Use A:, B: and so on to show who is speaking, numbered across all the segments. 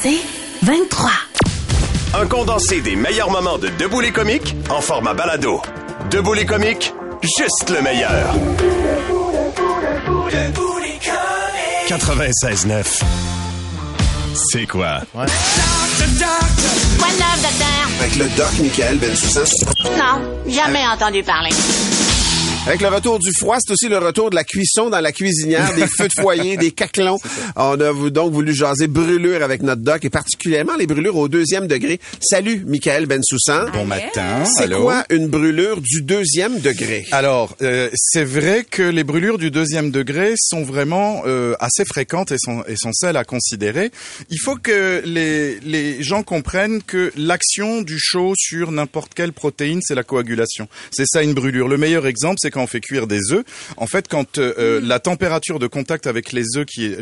A: C'est 23.
B: Un condensé des meilleurs moments de Debout les comiques en format balado. Debout les comiques, juste le meilleur. 96.9. C'est quoi?
C: Quoi de neuf, docteur?
D: Avec le doc Michael Bensoussan.
C: Non, jamais entendu parler.
D: Avec le retour du froid, c'est aussi le retour de la cuisson dans la cuisinière, des feux de foyer, des caclons. On a donc voulu jaser brûlures avec notre doc et particulièrement les brûlures au deuxième degré. Salut, Michael Bensoussan.
E: Bon matin.
D: C'est quoi une brûlure du deuxième degré?
E: Alors, euh, c'est vrai que les brûlures du deuxième degré sont vraiment euh, assez fréquentes et sont, et sont celles à considérer. Il faut que les, les gens comprennent que l'action du chaud sur n'importe quelle protéine, c'est la coagulation. C'est ça une brûlure. Le meilleur exemple, c'est quand on fait cuire des œufs. En fait, quand euh, euh, la température de contact avec les œufs, qui est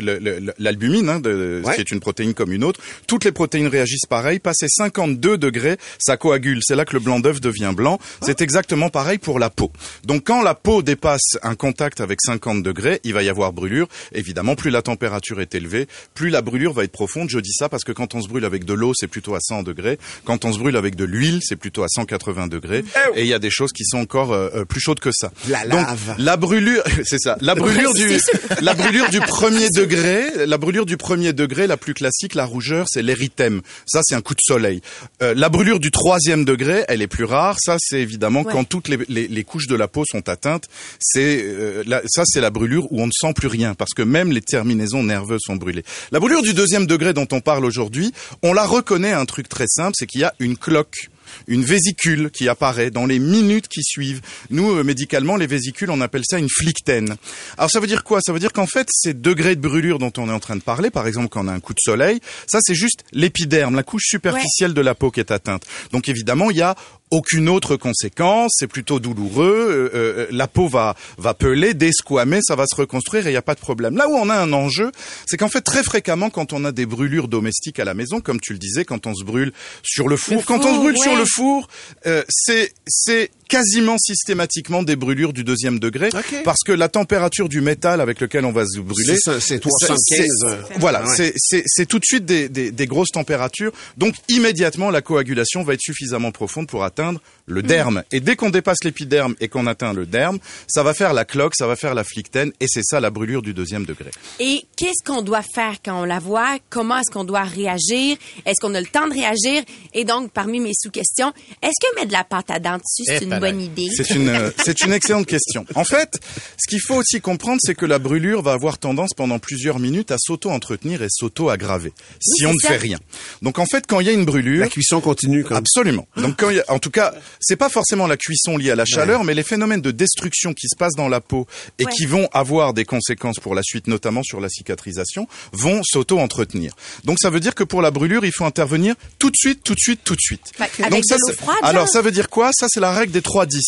E: l'albumine, hein,
D: Ouais.
E: qui est une protéine comme une autre, toutes les protéines réagissent pareil. Passé 52 degrés, ça coagule. C'est là que le blanc d'œuf devient blanc. C'est exactement pareil pour la peau. Donc quand la peau dépasse un contact avec 50 degrés, il va y avoir brûlure. Évidemment, plus la température est élevée, plus la brûlure va être profonde. Je dis ça parce que quand on se brûle avec de l'eau, c'est plutôt à 100 degrés. Quand on se brûle avec de l'huile, c'est plutôt à 180 degrés. Et il y a des choses qui sont encore euh, euh, plus chaudes que ça.
D: La
E: Donc,
D: lave.
E: la brûlure, c'est ça. La brûlure du, la brûlure du premier degré, la brûlure du premier degré, la plus classique, la rougeur, c'est l'érythème. Ça, c'est un coup de soleil. Euh, la brûlure du troisième degré, elle est plus rare. Ça, c'est évidemment
A: Ouais.
E: quand toutes les, les, les couches de la peau sont atteintes. C'est euh, la- ça, c'est la brûlure où on ne sent plus rien parce que même les terminaisons nerveuses sont brûlées. La brûlure du deuxième degré dont on parle aujourd'hui, on la reconnaît à un truc très simple, c'est qu'il y a une cloque une vésicule qui apparaît dans les minutes qui suivent. Nous, euh, médicalement, les vésicules, on appelle ça une flictène. Alors ça veut dire quoi? Ça veut dire qu'en fait, ces degrés de brûlure dont on est en train de parler, par exemple quand on a un coup de soleil, ça c'est juste l'épiderme, la couche superficielle de la peau qui est atteinte. Donc évidemment, il y a aucune autre conséquence, c'est plutôt douloureux, euh, euh, la peau va va peler, desquamer, ça va se reconstruire et il n'y a pas de problème. Là où on a un enjeu, c'est qu'en fait très fréquemment quand on a des brûlures domestiques à la maison, comme tu le disais, quand on se brûle sur le four,
A: Le
E: quand on se
A: four,
E: brûle sur le four, euh, c'est c'est quasiment systématiquement des brûlures du deuxième degré parce que la température du métal avec lequel on va se brûler
D: C'est ça, c'est
E: c'est-
D: 315.
E: c'est- Voilà,
D: Ouais.
E: c'est- c'est c'est tout de suite des, des, des grosses températures. Donc immédiatement, la coagulation va être suffisamment profonde pour atteindre le derme. Et dès qu'on dépasse l'épiderme et qu'on atteint le derme, ça va faire la cloque, ça va faire la flictène, et c'est ça la brûlure du deuxième degré.
A: Et qu'est-ce qu'on doit faire quand on la voit? Comment est-ce qu'on doit réagir? Est-ce qu'on a le temps de réagir? Et donc, parmi mes sous-questions, est-ce que mettre de la pâte à dents dessus, c'est
E: Eh,
A: une
E: pas
A: bonne idée?
E: C'est une, euh, c'est une excellente question. En fait, ce qu'il faut aussi comprendre, c'est que la brûlure va avoir tendance pendant plusieurs minutes à s'auto-entretenir et s'auto-aggraver si on ne
A: ça.
E: fait rien. Donc en fait, quand il y a une brûlure,
D: La cuisson continue comme
E: Absolument. Donc quand il y a- en tout cas, c'est pas forcément la cuisson liée à la chaleur, mais les phénomènes de destruction qui se passent dans la peau et
A: Ouais.
E: qui vont avoir des conséquences pour la suite, notamment sur la cicatrisation, vont s'auto-entretenir. Donc ça veut dire que pour la brûlure, il faut intervenir tout de suite, tout de suite, tout de suite.
A: Qu'avec
E: Donc ça,
A: l'eau
E: c'est-
A: froide,
E: alors
A: genre?
E: ça veut dire quoi? Ça c'est la règle des 3-10.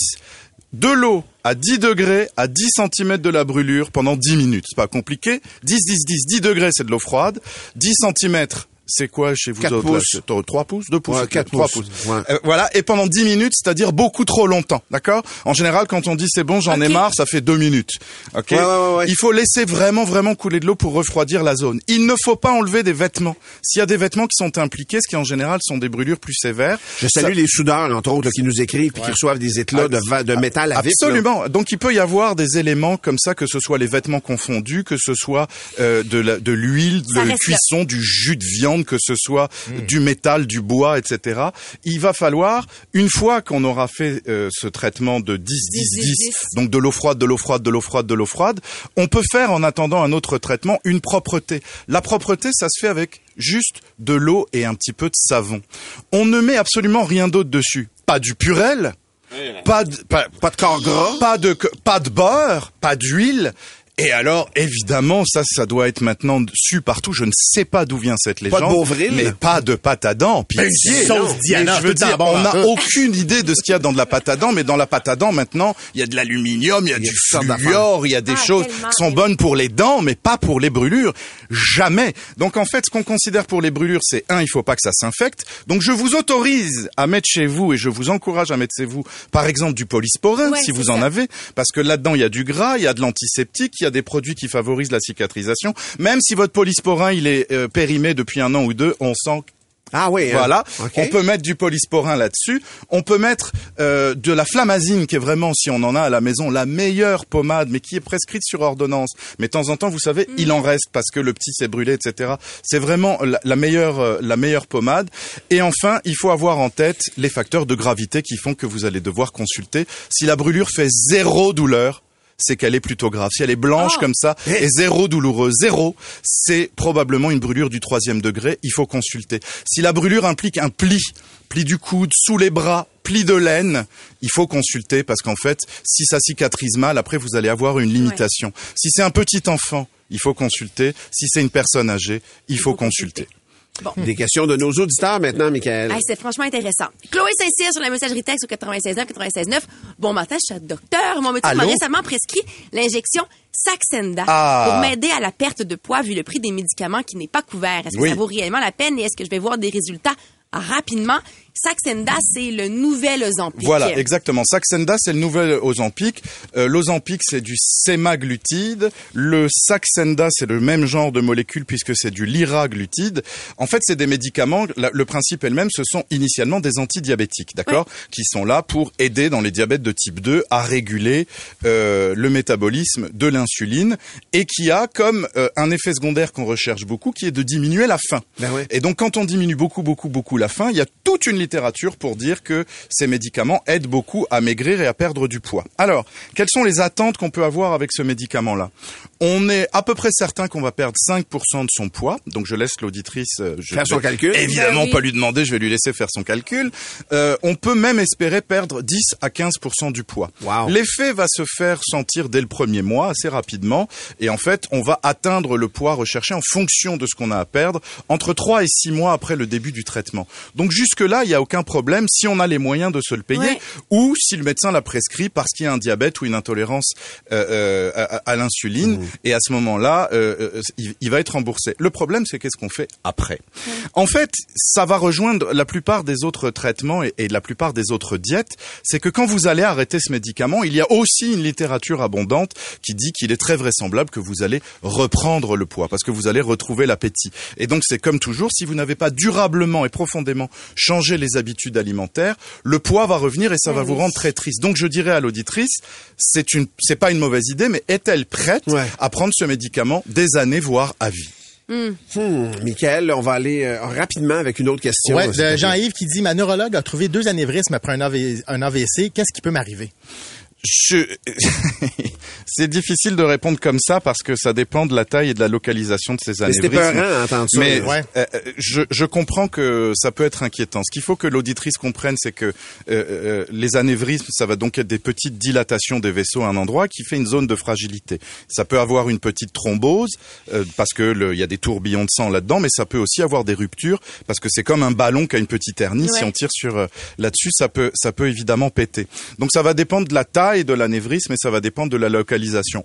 E: De l'eau à 10 degrés à 10 cm de la brûlure pendant 10 minutes. C'est pas compliqué. 10, 10, 10, 10 degrés, c'est de l'eau froide. 10 cm, c'est quoi chez vous
D: Quatre
E: autres
D: pouces.
E: 3 pouces 2 pouces
D: Ouais, quatre
E: 3
D: pouces.
E: pouces.
D: Ouais.
E: Euh, voilà, et pendant 10 minutes, c'est-à-dire beaucoup trop longtemps, d'accord? En général, quand on dit c'est bon, j'en ai marre, ça fait 2 minutes. OK?
D: Ouais, ouais, ouais, ouais.
E: Il faut laisser vraiment vraiment couler de l'eau pour refroidir la zone. Il ne faut pas enlever des vêtements. S'il y a des vêtements qui sont impliqués, ce qui en général sont des brûlures plus sévères,
D: Je salue les soudeurs, entre autres, là, qui nous écrivent puis qui reçoivent des éclats de, va- de métal à vif.
E: Absolument. Donc il peut y avoir des éléments comme ça, que ce soit les vêtements confondus, que ce soit euh, de de l'huile, de
A: là.
E: cuisson, du jus de viande, que ce soit du métal, du bois, etc. Il va falloir, une fois qu'on aura fait euh, ce traitement de 10, 10, 10,
A: 10,
E: donc de l'eau froide, de l'eau froide, de l'eau froide, de l'eau froide, on peut faire en attendant un autre traitement une propreté. La propreté, ça se fait avec juste de l'eau et un petit peu de savon. On ne met absolument rien d'autre dessus. Pas du purel, pas de, pas,
D: Pas de corps gras.
E: pas de pas de beurre, pas d'huile. Et alors, évidemment, ça, ça doit être maintenant su partout. Je ne sais pas d'où vient cette légende.
D: de Beauvril.
E: Mais pas de pâte à dents. Pitié.
F: sauce Diana,
E: Mais je veux dire,
F: bon,
E: on n'a
F: hein.
E: aucune idée de ce qu'il y a dans de la pâte à dents, mais dans la pâte à dents, maintenant, il y a de l'aluminium, il y a, du
D: toutes sortes
E: fluor, il y a des
A: Ah,
E: choses qui sont bonnes pour les dents, mais pas pour les brûlures. Jamais. Donc, en fait, ce qu'on considère pour les brûlures, c'est un, il faut pas que ça s'infecte. Donc, je vous autorise à mettre chez vous, et je vous encourage à mettre chez vous, par exemple, du polysporin,
A: Ouais,
E: si vous en avez, parce que là-dedans, il y a du gras, il y a de l'antiseptique, il y a a des produits qui favorisent la cicatrisation. Même si votre polysporin il est euh, périmé depuis un an ou deux, on sent
D: Ah oui. hein.
E: voilà, on peut mettre du polysporin là-dessus. On peut mettre euh, de la flamazine, qui est vraiment, si on en a à la maison, la meilleure pommade, mais qui est prescrite sur ordonnance. Mais de temps en temps, vous savez, il en reste parce que le petit s'est brûlé, etc. C'est vraiment la, la meilleure, euh, la meilleure pommade. Et enfin, il faut avoir en tête les facteurs de gravité qui font que vous allez devoir consulter. Si la brûlure fait zéro douleur, c'est qu'elle est plutôt grave. Si elle est blanche
A: Oh.
E: comme ça et zéro douloureux, zéro, c'est probablement une brûlure du troisième degré. Il faut consulter. Si la brûlure implique un pli, pli du coude, sous les bras, pli de laine, il faut consulter parce qu'en fait, si ça cicatrise mal, après vous allez avoir une limitation. Si c'est un petit enfant, il faut consulter. Si c'est une personne âgée, il, faut,
A: faut
E: consulter.
A: Bon.
D: Des questions de nos auditeurs maintenant, Michael.
A: Hey, c'est franchement intéressant. Chloé Saint-Cyr sur la messagerie texte au 96.9, 96.9. Bon matin, je suis docteur. Mon médecin m'a récemment prescrit l'injection Saxenda
E: Ah.
A: pour m'aider à la perte de poids vu le prix des médicaments qui n'est pas couvert. Est-ce que
E: Oui.
A: ça vaut réellement la peine et est-ce que je vais voir des résultats rapidement? Saxenda, c'est le nouvel Ozempic.
E: Voilà, exactement. Saxenda, c'est le nouvel Ozempic. Euh, L'Ozempic, c'est du sémaglutide. Le Saxenda, c'est le même genre de molécule puisque c'est du liraglutide. En fait, c'est des médicaments. la- le principe elle même, ce sont initialement des antidiabétiques, d'accord, qui sont là pour aider dans les diabètes de type 2 à réguler euh, le métabolisme de l'insuline et qui a comme euh, un effet secondaire qu'on recherche beaucoup, qui est de diminuer la faim.
D: Ben ouais.
E: Et donc, quand on diminue beaucoup, beaucoup, beaucoup la faim, il y a toute une littérature pour dire que ces médicaments aident beaucoup à maigrir et à perdre du poids. Alors, quelles sont les attentes qu'on peut avoir avec ce médicament-là? On est à peu près certain qu'on va perdre 5% de son poids. Donc, je laisse l'auditrice euh,
D: Faire son calcul.
E: Évidemment,
A: Ben oui.
E: pas lui demander, je vais lui laisser faire son calcul. Euh, on peut même espérer perdre 10 à 15% du poids.
D: Wow.
E: L'effet va se faire sentir dès le premier mois, assez rapidement. Et en fait, on va atteindre le poids recherché en fonction de ce qu'on a à perdre entre 3 et 6 mois après le début du traitement. Donc jusque-là, il n'y a aucun problème si on a les moyens de se le payer
A: Ouais.
E: ou si le médecin l'a prescrit parce qu'il y a un diabète ou une intolérance euh, euh, à, à l'insuline. Et à ce moment-là, euh, euh, il, il va être remboursé. Le problème, c'est qu'est-ce qu'on fait après? En fait, ça va rejoindre la plupart des autres traitements et, et la plupart des autres diètes. C'est que quand vous allez arrêter ce médicament, il y a aussi une littérature abondante qui dit qu'il est très vraisemblable que vous allez reprendre le poids parce que vous allez retrouver l'appétit. Et donc c'est comme toujours, si vous n'avez pas durablement et profondément changé les habitudes alimentaires, le poids va revenir et ça va vous rendre très triste. Donc je dirais à l'auditrice, c'est une, c'est pas une mauvaise idée, mais est-elle prête
D: Ouais.
E: à prendre ce médicament des années voire à vie?
D: Hmm, Michael, on va aller euh, rapidement avec une autre question.
F: Ouais, de Jean-Yves qui dit, ma neurologue a trouvé deux anévrismes après un, AV un AVC. Qu'est-ce qui peut m'arriver?
E: Je... c'est difficile de répondre comme ça parce que ça dépend de la taille et de la localisation de ces
D: Mais C'était
E: anévrismes.
D: peurant d'entendre ça.
E: Mais.
F: Ouais.
E: euh, euh, je, je comprends que ça peut être inquiétant. Ce qu'il faut que l'auditrice comprenne, c'est que euh, euh, les anévrismes, ça va donc être des petites dilatations des vaisseaux à un endroit qui fait une zone de fragilité. Ça peut avoir une petite thrombose euh, parce que le- il y a des tourbillons de sang là-dedans, mais ça peut aussi avoir des ruptures parce que c'est comme un ballon qui a une petite hernie. Si on tire sur euh, là-dessus, ça peut ça peut évidemment péter. Donc ça va dépendre de la taille de l'anévrisme et ça va dépendre de la localisation.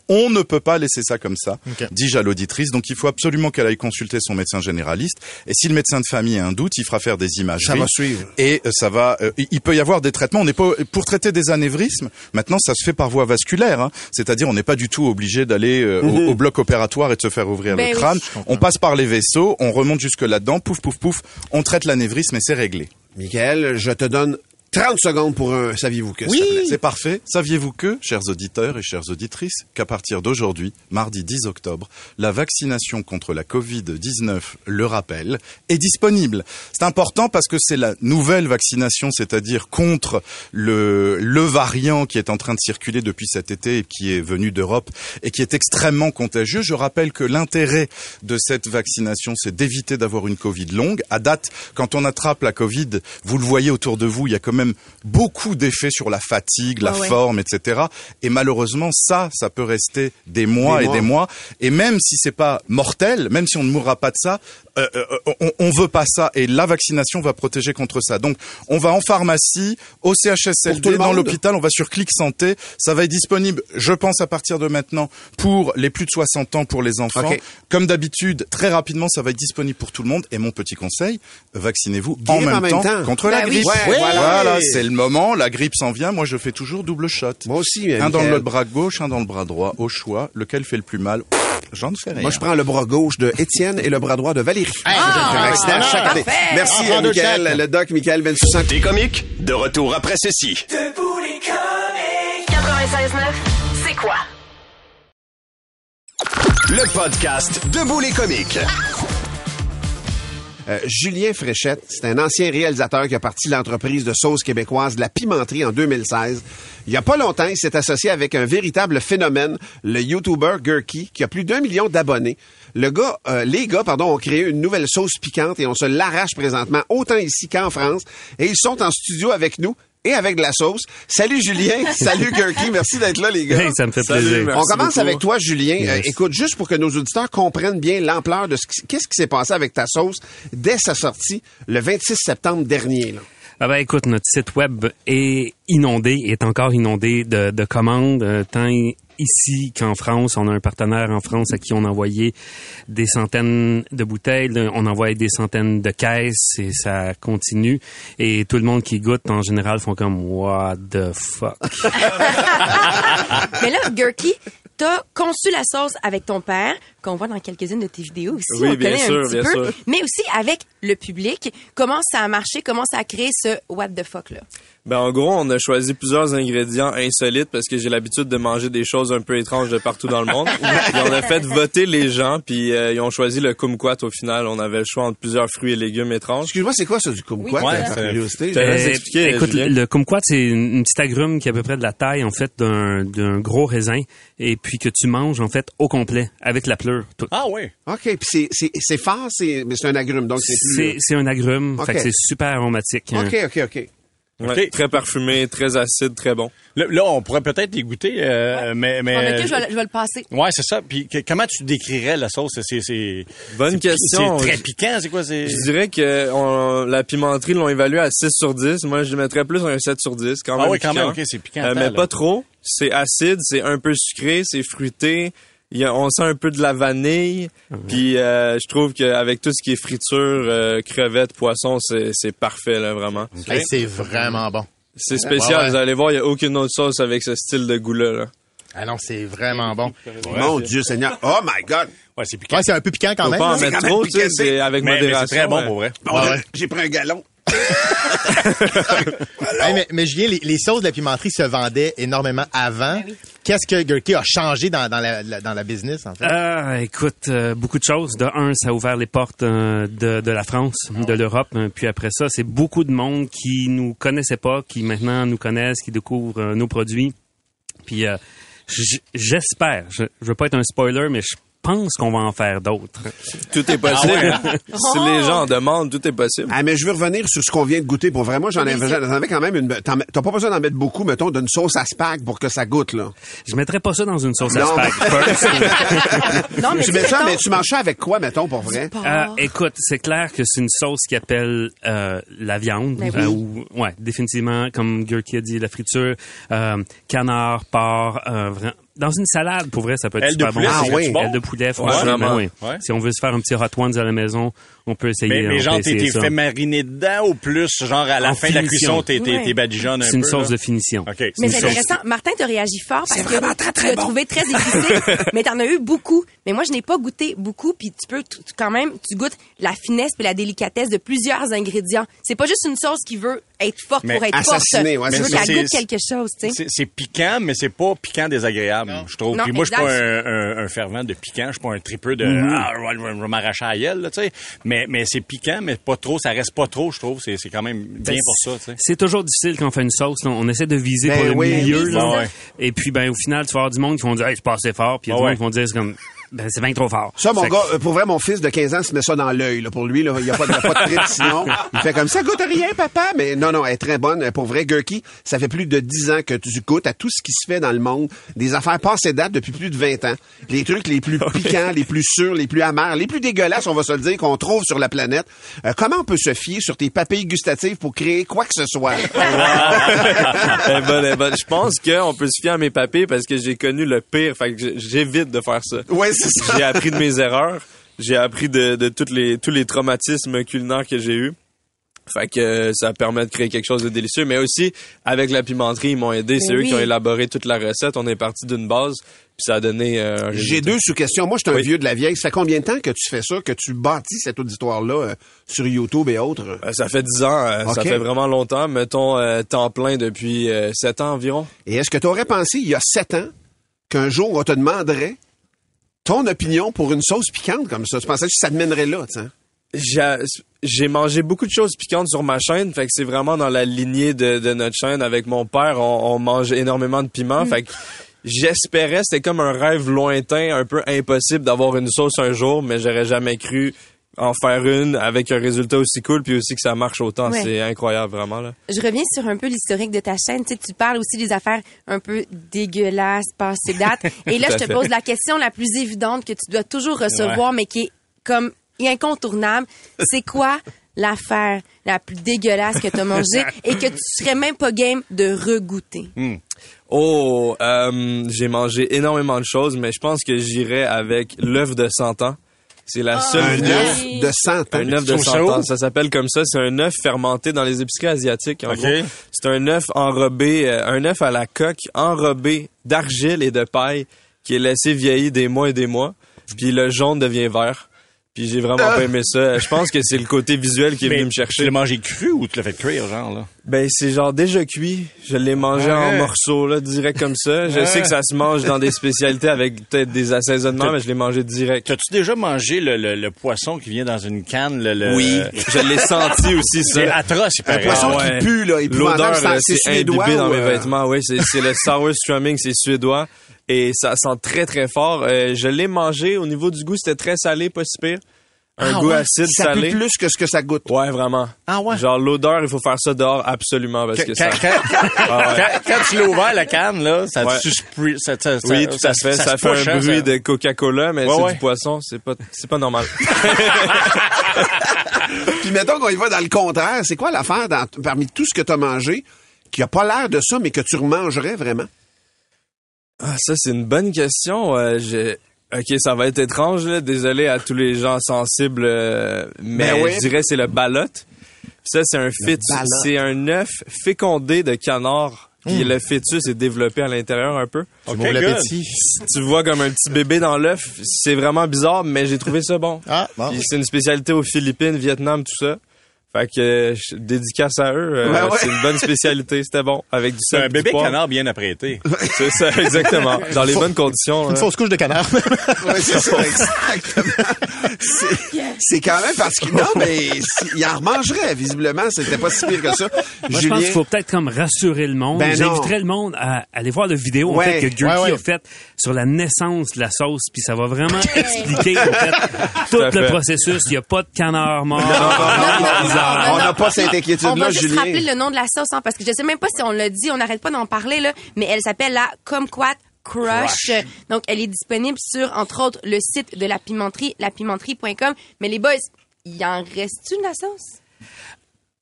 E: On ne peut pas laisser ça comme ça, dis-je à l'auditrice. Donc il faut absolument qu'elle aille consulter son médecin généraliste. Et si le médecin de famille a un doute, il fera faire des images.
D: Ça va suivre.
E: Et euh, ça va. euh, il peut y avoir des traitements. On n'est pas pour traiter des anévrismes. Maintenant, ça se fait par voie vasculaire. hein. C'est-à-dire, on n'est pas du tout obligé d'aller euh, au, au bloc opératoire et de se faire ouvrir
A: Ben
E: le
A: oui.
E: crâne. on passe par les vaisseaux, on remonte jusque là-dedans, pouf, pouf, pouf. On traite l'anévrisme et c'est réglé.
D: Michael, je te donne 30 secondes pour un saviez-vous que,
F: Oui.
E: C'est parfait. Saviez-vous que, chers auditeurs et chères auditrices, qu'à partir d'aujourd'hui, mardi 10 octobre, la vaccination contre la Covid-19, le rappel, est disponible. C'est important parce que c'est la nouvelle vaccination, c'est-à-dire contre le, le variant qui est en train de circuler depuis cet été et qui est venu d'Europe et qui est extrêmement contagieux. Je rappelle que l'intérêt de cette vaccination, c'est d'éviter d'avoir une Covid longue. À date, quand on attrape la Covid, vous le voyez autour de vous, il y a quand même beaucoup d'effets sur la fatigue, la
A: Ah ouais.
E: forme, etc. Et malheureusement, ça, ça peut rester des mois
D: Des
E: et
D: mois.
E: des mois. Et même si c'est pas mortel, même si on ne mourra pas de ça, euh, euh, on, on veut pas ça. Et la vaccination va protéger contre ça. Donc, on va en pharmacie, au CHSLD, dans l'hôpital, on va sur Clic Santé. Ça va être disponible, je pense, à partir de maintenant pour les plus de 60 ans, pour les enfants.
D: Ok.
E: Comme d'habitude, très rapidement, ça va être disponible pour tout le monde. Et mon petit conseil, vaccinez-vous en même,
D: en même
E: temps,
D: temps.
E: contre
A: Ben
E: la
A: oui.
E: grippe.
D: Ouais, voilà.
E: voilà. Là, c'est le moment, la grippe s'en vient, moi je fais toujours double shot.
D: Moi aussi.
E: Un dans le bras gauche, un dans le bras droit, au choix, lequel fait le plus mal? J'en sais rien.
D: Moi, je prends le bras gauche de Étienne et le bras droit de Valérie.
F: Ah,
D: Un accident
F: ah,
D: chaque année.
A: parfait.
D: Merci,
F: deux
D: Michael, le doc Michael Bensoussan.
B: Les comiques, de retour après ceci.
C: 96.9, c'est quoi?
B: Le podcast Debout les comiques.
D: Euh, Julien Fréchette, c'est un ancien réalisateur qui a parti l'entreprise de sauce québécoise la pimenterie en 2016. Il y a pas longtemps, il s'est associé avec un véritable phénomène, le YouTuber Gurky, qui a plus d'un million d'abonnés. Le gars, euh, les gars, pardon, ont créé une nouvelle sauce piquante et on se l'arrache présentement autant ici qu'en France. Et ils sont en studio avec nous et avec de la sauce. Salut Julien, salut Gurky, merci d'être là les gars.
G: Hey, ça me fait
E: Salut,
G: plaisir.
E: merci
D: On commence
E: beaucoup.
D: avec toi, Julien. Euh, écoute, juste pour que nos auditeurs comprennent bien l'ampleur de ce qui, qu'est-ce qui s'est passé avec ta sauce dès sa sortie le 26 septembre dernier. Là.
G: Ah ben écoute, notre site web est inondé, est encore inondé de, de commandes, euh, tant ici qu'en France. On a un partenaire en France à qui on a envoyé des centaines de bouteilles, on envoie des centaines de caisses et ça continue. Et tout le monde qui goûte en général font comme What the fuck?
A: Mais là, Gurky, t'as conçu la sauce avec ton père, qu'on voit dans quelques-unes de tes vidéos aussi.
H: Oui,
A: on
H: bien sûr,
A: un petit
H: bien
A: peu.
H: sûr.
A: Mais aussi avec le public. Comment ça a marché? Comment ça a créé ce what the fuck là?
H: Ben, en gros, on a choisi plusieurs ingrédients insolites parce que j'ai l'habitude de manger des choses un peu étranges de partout dans le monde. puis on a fait voter les gens, puis euh, ils ont choisi le kumquat au final. On avait le choix entre plusieurs fruits et légumes étranges.
D: Excuse-moi, c'est quoi ça du kumquat?
F: Oui, c'est-
D: curiosité?
G: Euh,
H: expliquer,
G: écoute,
H: Julien.
G: le kumquat, c'est une, une petite agrume qui est à peu près de la taille, en fait, d'un d'un gros raisin, et puis que tu manges, en fait, au complet, avec la pleure. tout.
F: Ah oui.
D: OK, puis c'est, c'est, c'est fort, c'est, mais c'est un agrume, donc c'est plus...
G: C'est c'est un agrume,
D: Ok.
G: fait que c'est super aromatique.
D: OK, OK, OK.
H: Ouais. Très parfumé, très acide, très bon.
F: Là, là, on pourrait peut-être les goûter, euh, mais... mais
A: que je vais, je vais le passer.
F: Ouais, c'est ça. Puis que- comment tu décrirais la sauce? C'est, c'est,
H: Bonne
F: c'est-
H: question.
F: C'est très piquant, c'est quoi? C'est...
H: Je dirais que on- la pimenterie l'ont évalué à 6 sur 10. Moi, je mettrais plus un 7 sur 10. Quand même
F: Ah oui, quand
H: piquant.
F: même, ok, c'est piquant.
H: Euh, mais
F: là.
H: pas trop. C'est acide, c'est un peu sucré, c'est fruité. Il y a, on sent un peu de la vanille. Puis euh, je trouve qu'avec tout ce qui est friture, euh, crevettes, poissons, c'est, parfait là vraiment.
F: Hey, c'est vraiment bon.
H: C'est spécial.
F: Ouais, ouais.
H: Vous allez voir, il y a aucune autre sauce avec ce style de goût-là. là.
F: Ah non, c'est vraiment bon.
D: Mon Dieu Seigneur. Oh my God!
F: Ouais, c'est piquant. Ouais, c'est un peu piquant quand
H: Faut
F: même.
H: pas en
D: c'est
H: mettre trop, tu sais,
D: piqué.
H: c'est avec
F: Mais, mais
H: modération.
F: c'est très bon
H: ouais.
F: pour vrai.
D: Bon,
F: Ouais, ouais.
D: J'ai pris un galon.
F: Hey, mais, mais Julien, les, les sauces de la pimenterie se vendaient énormément avant. Qu'est-ce que Gurky a changé dans, dans, la, dans la business, en fait?
G: Ah, écoute, euh, beaucoup de choses. De un, ça a ouvert les portes euh, de, de la France, de l'Europe. Euh, Puis après ça, c'est beaucoup de monde qui nous connaissait pas, qui maintenant nous connaissent, qui découvrent euh, nos produits. Puis euh, j'espère, je, je veux pas être un spoiler, mais je pense qu'on va en faire d'autres.
H: Tout est possible. si les gens en demandent, tout est possible.
D: Ah, mais je veux revenir sur ce qu'on vient de goûter. Pour vraiment, j'en avais, j'en avais quand même une. T'as pas besoin d'en mettre beaucoup, mettons, d'une sauce à spag pour que ça goûte, là.
G: Je mettrais pas ça dans une sauce à
D: Non.
G: spag. first.
A: Non, mais
D: tu mets ça, mais tu manges ça avec quoi, mettons, pour vrai?
G: Euh, écoute, c'est clair que c'est une sauce qui appelle euh, la viande.
A: Ben oui.
G: euh, ou, ouais, définitivement, comme Gurky a dit, la friture, euh, canard, porc, euh, vra- dans une salade, pour vrai, ça peut être super
F: poulet,
G: bon. Ah
D: oui.
G: oui, aile de poulet, franchement,
H: vraiment.
G: oui.
F: Ouais.
G: Si on veut se faire un petit hot ones à la maison, on peut essayer.
F: Mais, mais genre, t'es fait mariner dedans ou plus, genre, à la
G: En
F: fin de la cuisson, t'es t'es-
A: Ouais.
F: badigeonne un peu?
G: C'est une sauce
F: là?
G: de finition.
F: OK.
A: Mais c'est intéressant. Martin, t'as réagi fort parce que tu l'as trouvé très épicé, mais t'en as eu beaucoup. Mais moi, je n'ai pas goûté beaucoup, puis tu peux tu- quand même, tu goûtes la finesse et la délicatesse de plusieurs ingrédients. C'est pas juste une sauce qui veut être forte
F: Mais
A: pour être forte.
D: assassinée, ouais,
A: tu
D: c'est
A: veux qu'elle goûte quelque chose, tu sais.
F: C'est- piquant, mais c'est pas piquant désagréable, je trouve.
A: Non,
F: Puis moi, je suis pas un, un, un fervent de piquant. Je suis pas un tripeux de
G: Mm-hmm.
F: ah, je vais- je m'arracher à là, tu sais. Mais, mais c'est piquant, mais pas trop. Ça reste pas trop, je trouve. C'est c'est quand même bien
G: Ben,
F: pour ça, tu sais.
G: C'est toujours difficile quand on fait une sauce. là. On essaie de viser
D: Ben
G: pour le
D: oui.
G: milieu.
A: Oui,
G: là. Et puis, ben, au final, tu vas avoir du monde qui vont dire, hey, c'est pas assez fort. Puis il y a du
F: ouais.
G: monde qui vont dire, c'est comme, ben, c'est bien trop fort.
D: Ça, mon
G: que-
D: gars, euh, pour vrai, mon fils de 15 ans se met ça dans l'œil. là. Pour lui, là, il n'y a pas de, pas de trip sinon. Il fait comme ça, goûte rien, papa. Mais non, non, elle est très bonne. Pour vrai, Gurky, ça fait plus de 10 ans que tu goûtes à tout ce qui se fait dans le monde. Des affaires passées date depuis plus de 20 ans. Les trucs les plus piquants, les plus sûrs, les plus amers, les plus dégueulasses, on va se le dire, qu'on trouve sur la planète. Euh, comment on peut se fier sur tes papilles gustatives pour créer quoi que ce soit?
H: Elle est bonne. Je pense qu'on peut se fier à mes papiers parce que j'ai connu le pire. Fait que j'évite de faire ça.
D: ouais, c'est ça.
H: J'ai appris de mes erreurs. J'ai appris de, de toutes les, tous les traumatismes culinaires que j'ai eus. Fait que euh, ça permet de créer quelque chose de délicieux. Mais aussi, avec la pimenterie, ils m'ont aidé. C'est
A: Mais
H: eux qui ont élaboré toute la recette. On est parti d'une base, puis ça a donné euh, un
D: J'ai deux sous-questions. Moi, je suis un
H: Oui.
D: vieux de la vieille. Ça fait combien de temps que tu fais ça, que tu bâtis cet auditoire-là euh, sur YouTube et autres?
H: Euh, Ça fait 10 ans, euh, ça fait vraiment longtemps. Mettons euh, temps plein depuis euh, 7 ans environ.
D: Et est-ce que tu aurais pensé, il y a sept ans, qu'un jour, on te demanderait ton opinion pour une sauce piquante comme ça? Tu pensais que ça te mènerait là, tu?
H: J'ai j'ai mangé beaucoup de choses piquantes sur ma chaîne, fait que c'est vraiment dans la lignée de, de notre chaîne. Avec mon père, on, on mange énormément de piment, fait que j'espérais, c'était comme un rêve lointain, un peu impossible d'avoir une sauce un jour, mais j'aurais jamais cru en faire une avec un résultat aussi cool, puis aussi que ça marche autant.
A: Ouais.
H: C'est incroyable, vraiment. là.
A: Je reviens sur un peu l'historique de ta chaîne. Tu, sais, tu parles aussi des affaires un peu dégueulasses, passées date. Et là, je te
H: fait.
A: pose la question la plus évidente que tu dois toujours recevoir, mais qui est comme incontournable. C'est quoi l'affaire la plus dégueulasse que tu as mangée et que tu serais même pas game de regoûter?
H: Oh, euh, j'ai mangé énormément de choses, mais je pense que j'irais avec l'œuf de 100 ans. C'est la seule
D: Un œuf de 100 ans.
H: Un œuf de
F: ça
H: 100
F: où?
H: ans. Ça s'appelle comme ça. C'est un œuf fermenté dans les épiceries asiatiques. En
F: Ok.
H: gros, c'est un œuf enrobé, euh, un œuf à la coque enrobé d'argile et de paille qui est laissé vieillir des mois et des mois. Puis le jaune devient vert. Puis j'ai vraiment
D: Ah!
H: pas aimé ça. Je pense que c'est le côté visuel qui est venu me
I: Tu
H: chercher.
I: l'as mangé cru ou tu l'as fait cuire, genre, là?
H: Ben c'est genre déjà cuit. Je l'ai mangé en
I: Ouais.
H: morceaux là, direct comme ça. Je
I: Ouais.
H: sais que ça se mange dans des spécialités avec peut-être des assaisonnements, mais je l'ai mangé direct.
I: T'as-tu déjà mangé le, le, le poisson qui vient dans une canne? Le, le-
H: Oui, je l'ai senti aussi
I: C'est
H: ça.
I: atroce, il
D: Un poisson
H: Ah ouais.
D: qui pue, là.
H: L'odeur,
D: C'est c'est
H: c'est
D: suédois
H: imbibé dans
D: ou,
H: mes
D: euh,
H: vêtements. Oui, c'est c'est le sour strumming, c'est suédois. Et ça sent très, très fort. Euh, je l'ai mangé. Au niveau du goût, c'était très salé, pas si pire. Un
D: Ah
H: goût
D: ouais?
H: acide,
D: Ça pue
H: salé.
D: plus que ce que ça goûte.
H: Ouais, vraiment.
I: Ah ouais?
H: Genre, l'odeur, il faut faire ça dehors absolument parce
I: Quand,
H: que ça...
I: quand-
H: Ah ouais.
I: quand- quand tu l'as ouvert, la canne, là, ça
H: Ouais.
I: tu spri- ça,
H: Oui, tout à fait. Ça, fait
I: push,
H: un
I: hein,
H: bruit de Coca-Cola, mais c'est du poisson. C'est pas, c'est pas normal.
D: Puis mettons qu'on y va dans le contraire. C'est quoi l'affaire parmi tout ce que tu as mangé qui a pas l'air de ça, mais que tu remangerais vraiment?
H: Ah, ça, c'est une bonne question. Euh, je- Ok, ça va être étrange, là. Désolé à tous les gens sensibles, euh, mais
D: Ben oui.
H: je dirais c'est le balotte. Ça, c'est un fœtus. C'est un œuf fécondé de canard. Puis
D: Hmm.
H: le fœtus est développé à l'intérieur un peu.
F: Tu l'appétit.
H: Vois comme un petit bébé dans l'œuf. C'est vraiment bizarre, mais j'ai trouvé ça bon.
F: Ah, bon.
H: Puis c'est une spécialité aux Philippines, Vietnam, tout ça. Fait que euh, je- dédicace à eux. euh,
D: Ouais, ouais.
H: C'est une bonne spécialité. C'était bon. Avec du
I: C'est
H: sel
I: un bébé canard bien apprêté.
H: C'est ça, exactement. Dans les bonnes conditions.
F: Une
H: hein.
F: fausse couche de canard.
D: Oui, c'est ça, exactement. C'est- quand même parce que non, mais il en remangerait, visiblement. C'était pas si pire que ça.
G: Moi, je pense qu'il faut peut-être comme rassurer le monde.
D: Ben non.
G: J'inviterais le monde à aller voir le vidéo en
D: Ouais.
G: fait, que Gurky
F: Ouais, ouais.
G: a fait sur la naissance de la sauce, puis ça va vraiment expliquer en fait, tout le
H: fait.
G: processus. Il n'y a pas de canard mort.
D: On n'a pas cette
A: On va
D: inquiétude-là,
A: juste
D: Julien.
A: rappeler le nom de la sauce, hein, parce que je sais même pas si on l'a dit, on n'arrête pas d'en parler, là, mais elle s'appelle la Kumquat Crush. Donc, elle est disponible sur, entre autres, le site de la pimenterie, lapimenterie.com. Mais les boys, il en reste-tu de la sauce?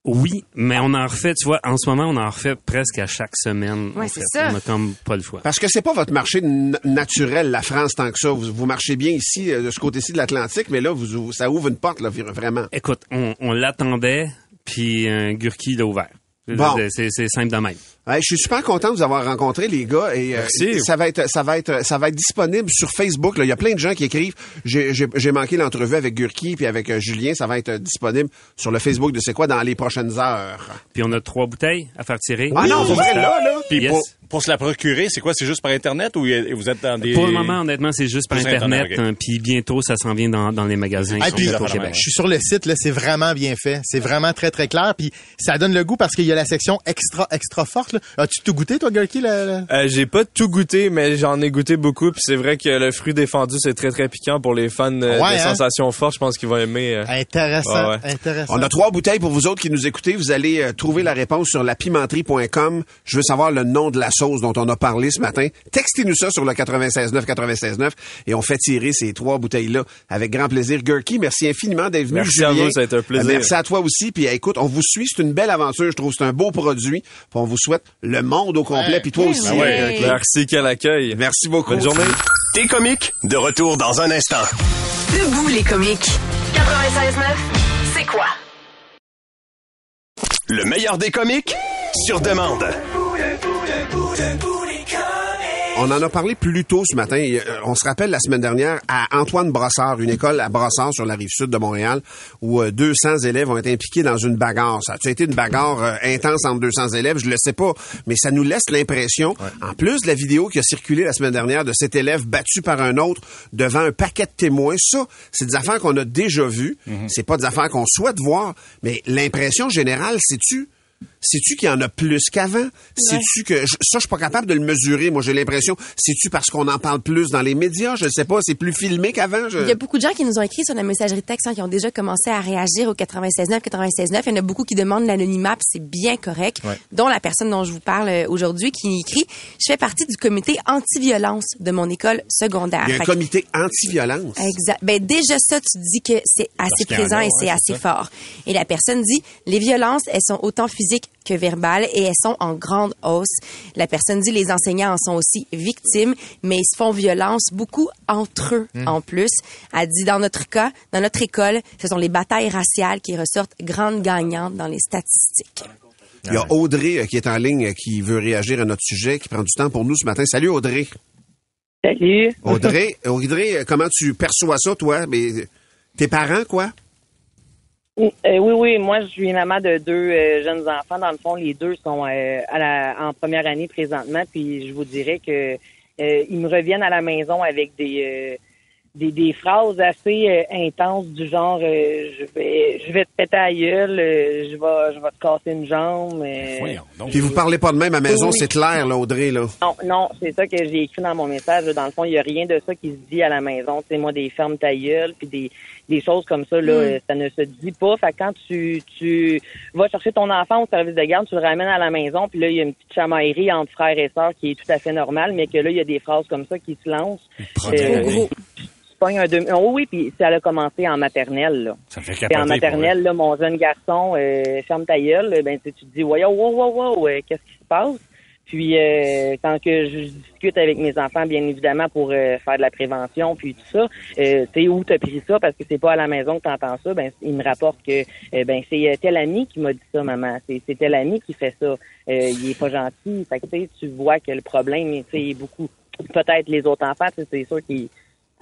G: Oui, mais on en refait, tu vois, en ce moment, on en refait presque à chaque semaine.
A: Ouais,
G: en
A: c'est
G: fait.
A: ça.
G: On a comme pas le choix.
D: Parce que c'est pas votre marché naturel, la France, tant que ça. Vous, vous marchez bien ici, euh, de ce côté-ci de l'Atlantique, mais là, vous, ça ouvre une porte, là, vraiment.
G: Écoute, on, on l'attendait, puis un Gurky l'a ouvert.
D: Bon.
G: C'est c'est simple de même.
D: Ouais, je suis super content de vous avoir rencontré, les gars. Et euh,
H: Merci.
D: ça va être, ça va être, ça va être disponible sur Facebook. Là. Il y a plein de gens qui écrivent. J'ai j'ai- j'ai manqué l'entrevue avec Gurki puis avec euh, Julien. Ça va être euh, disponible sur le Facebook de C'est quoi dans les prochaines heures.
G: Puis on a trois bouteilles à faire tirer.
D: Ah non, pour vrai, là, là.
I: Puis
G: Yes.
I: pour, pour se la procurer, c'est quoi? C'est juste par Internet ou vous êtes dans des...
G: Pour le moment, honnêtement, c'est juste par
I: Juste
G: Internet. Hein, puis bientôt, ça s'en vient dans, dans les magasins
F: Ah, puis,
G: au Québec.
F: je suis sur le site, là, c'est vraiment bien fait. C'est vraiment très, très clair. Puis ça donne le goût parce qu'il y a la section extra, extra forte. As-tu tout goûté, toi, Gurky? là?
H: Euh, j'ai pas tout goûté, mais j'en ai goûté beaucoup. Puis c'est vrai que le fruit défendu, c'est très très piquant pour les fans euh,
F: Ouais,
H: de
F: hein?
H: sensations fortes. Je pense qu'ils vont aimer. euh.
F: Intéressant,
H: Ouais, ouais.
F: intéressant.
D: On a trois bouteilles pour vous autres qui nous écoutez. Vous allez euh, trouver la réponse sur lapimenterie.com. Je veux savoir le nom de la sauce dont on a parlé ce matin. Textez-nous ça sur le 969 969 et on fait tirer ces trois bouteilles-là avec grand plaisir. Gurky, merci infiniment d'être venu.
H: Merci à vous, ça a été un plaisir.
D: Merci à toi aussi. Puis euh, écoute, on vous suit. C'est une belle aventure. Je trouve c'est un beau produit. Puis on vous souhaite le monde au complet. Puis toi aussi.
A: Ben ouais.
D: euh, Gurky.
H: Merci, quel accueil.
D: Merci beaucoup.
H: Bonne journée.
B: T'es comique, de retour dans un instant.
J: Debout les comiques. 96.9, c'est quoi?
B: Le meilleur des comiques sur demande.
D: On en a parlé plus tôt ce matin. Euh, On se rappelle la semaine dernière à Antoine Brossard, une école à Brossard sur la rive sud de Montréal, où euh, 200 élèves ont été impliqués dans une bagarre. Ça a été une bagarre euh, intense entre 200 élèves, je le sais pas, mais ça nous laisse l'impression, en plus de la vidéo qui a circulé la semaine dernière de cet élève battu par un autre devant un paquet de témoins, ça, c'est des affaires qu'on a déjà vues. C'est pas des affaires qu'on souhaite voir, mais l'impression générale, c'est-tu Sais-tu qu'il y en a plus qu'avant? Sais-tu que je- ça, je suis pas capable de le mesurer. Moi, j'ai l'impression. Sais-tu parce qu'on en parle plus dans les médias? Je ne sais pas. C'est plus filmé qu'avant. Je...
A: Il y a beaucoup de gens qui nous ont écrit sur la messagerie texte hein, qui ont déjà commencé à réagir au 96.9, 96.9. Il y en a beaucoup qui demandent l'anonymat, puis c'est bien correct.
F: Ouais.
A: Dont la personne dont je vous parle euh, aujourd'hui qui écrit « Je fais partie du comité anti-violence de mon école secondaire.
D: Il y a un
A: Fait que-
D: comité anti-violence.
A: Exact. Ben déjà ça, tu dis que c'est assez
I: a,
A: présent et
I: ouais,
A: c'est
I: c'est
A: assez
I: ça.
A: fort. Et la personne dit les violences, elles sont autant physiques que verbales et elles sont en grande hausse. La personne dit les enseignants en sont aussi victimes, mais ils se font violence beaucoup entre eux en plus. Elle dit dans notre cas, dans notre école, ce sont les batailles raciales qui ressortent grandes gagnantes dans les statistiques.
D: Il y a Audrey euh, qui est en ligne, euh, qui veut réagir à notre sujet, qui prend du temps pour nous ce matin. Salut Audrey.
J: Salut.
D: Audrey, Audrey, euh, comment tu perçois ça, toi? Mais tes parents, quoi?
J: Euh, oui, oui, moi, je suis maman de deux euh, jeunes enfants. Dans le fond, les deux sont euh, à la, en première année présentement. Puis je vous dirais que euh, ils me reviennent à la maison avec des euh, des, des phrases assez euh, intenses du genre euh, je vais je vais te péter à gueule, euh, je vais je vais te casser une jambe. euh,
I: Voyons donc.
D: Puis vous parlez pas de même à la maison,
J: Oui.
D: c'est clair, là, Audrey, là.
J: Non, non, c'est ça que j'ai écrit dans mon message. Dans le fond, il n'y a rien de ça qui se dit à la maison. Tu sais, moi, des fermes ta gueule, puis des, des choses comme ça, là, euh, ça ne se dit pas. Fait que quand tu, tu vas chercher ton enfant au service de garde, tu le ramènes à la maison, puis là, il y a une petite chamaillerie entre frères et sœurs qui est tout à fait normale, mais que là, il y a des phrases comme ça qui se lancent. Euh,
A: gros.
J: tu pognes un demi- oh oui, puis ça a commencé en maternelle, là.
I: Ça fait
J: Puis
I: capoter.
J: en maternelle, là, mon jeune garçon, euh, ferme ta gueule, ben, tu te dis, wow, wow, wow, wow, euh, qu'est-ce qui se passe? Puis euh, quand que je discute avec mes enfants, bien évidemment, pour euh, faire de la prévention, puis tout ça, euh, tu sais, où t'as pris ça, parce que c'est pas à la maison que t'entends ça, ben, il me rapporte que, euh, ben, c'est euh, tel ami qui m'a dit ça, maman. C'est tel ami qui fait ça. Euh, il est pas gentil. Fait que, tu vois que le problème, tu sais, beaucoup, peut-être les autres enfants, c'est sûr qu'ils,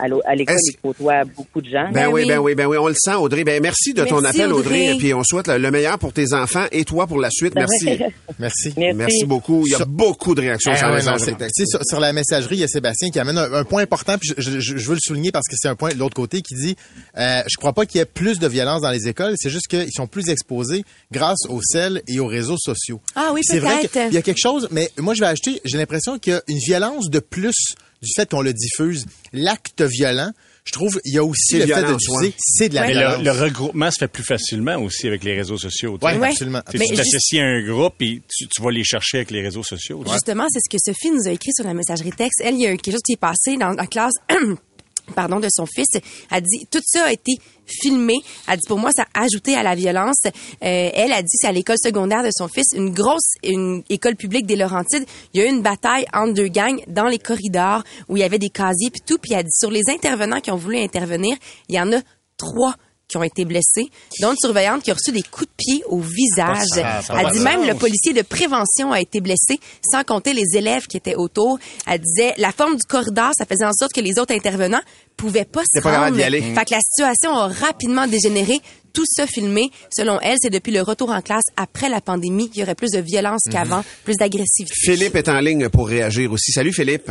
J: à l'école, ils côtoient beaucoup de gens.
D: Ben,
A: Ben
D: oui,
A: oui.
D: ben oui, ben oui, on le sent, Audrey. Ben merci de ton appel, Audrey.
A: Audrey.
D: Puis on souhaite le, le meilleur pour tes enfants et toi pour la suite. Merci.
F: Merci.
J: Merci.
D: Merci beaucoup. Il y a
F: Sur-
D: beaucoup de réactions
F: Ah
D: sur
F: ouais,
D: les
F: non, sur, sur la messagerie, il y a Sébastien qui amène un, un point important, puis je, je- je veux le souligner parce que c'est un point de l'autre côté qui dit euh, je crois pas qu'il y ait plus de violence dans les écoles, c'est juste qu'ils sont plus exposés grâce au sel et aux réseaux sociaux.
A: Ah oui,
F: c'est vrai qu'il y a quelque chose, mais moi je vais acheter, j'ai l'impression qu'il y a une violence de plus du fait qu'on le diffuse. L'acte violent, je trouve, il y a aussi le fait de diffuser, c'est de la
A: Ouais.
I: Mais
F: violence.
I: le, le regroupement se fait plus facilement aussi avec les réseaux sociaux. tu
F: Ouais, absolument.
I: Tu t'associes à un groupe et tu, tu vas les chercher avec les réseaux sociaux.
A: Justement, c'est ce que Sophie nous a écrit sur la messagerie texte. Elle, il y a eu quelque chose qui est passé dans la classe. pardon, de son fils. Elle dit, tout ça a été filmé. Elle dit, pour moi, ça a ajouté à la violence. Euh, elle a dit, c'est à l'école secondaire de son fils, une grosse une école publique des Laurentides. Il y a eu une bataille entre deux gangs dans les corridors où il y avait des casiers puis tout. Puis elle dit, sur les intervenants qui ont voulu intervenir, il y en a trois qui ont été blessés, dont une surveillante qui a reçu des coups de pied au visage.
F: ça, ça a
A: Elle dit même le policier de prévention a été blessé, sans compter les élèves qui étaient autour. Elle disait la forme du corridor, ça faisait en sorte que les autres intervenants pouvaient pas se
D: C'est pas
A: rendre.
D: d'y aller.
A: Fait que la situation a rapidement dégénéré. Tout ça filmé, selon elle, c'est depuis le retour en classe après la pandémie qu'il y aurait plus de violence
D: Mhm.
A: qu'avant, plus d'agressivité.
D: Philippe est en ligne pour réagir aussi. Salut, Philippe.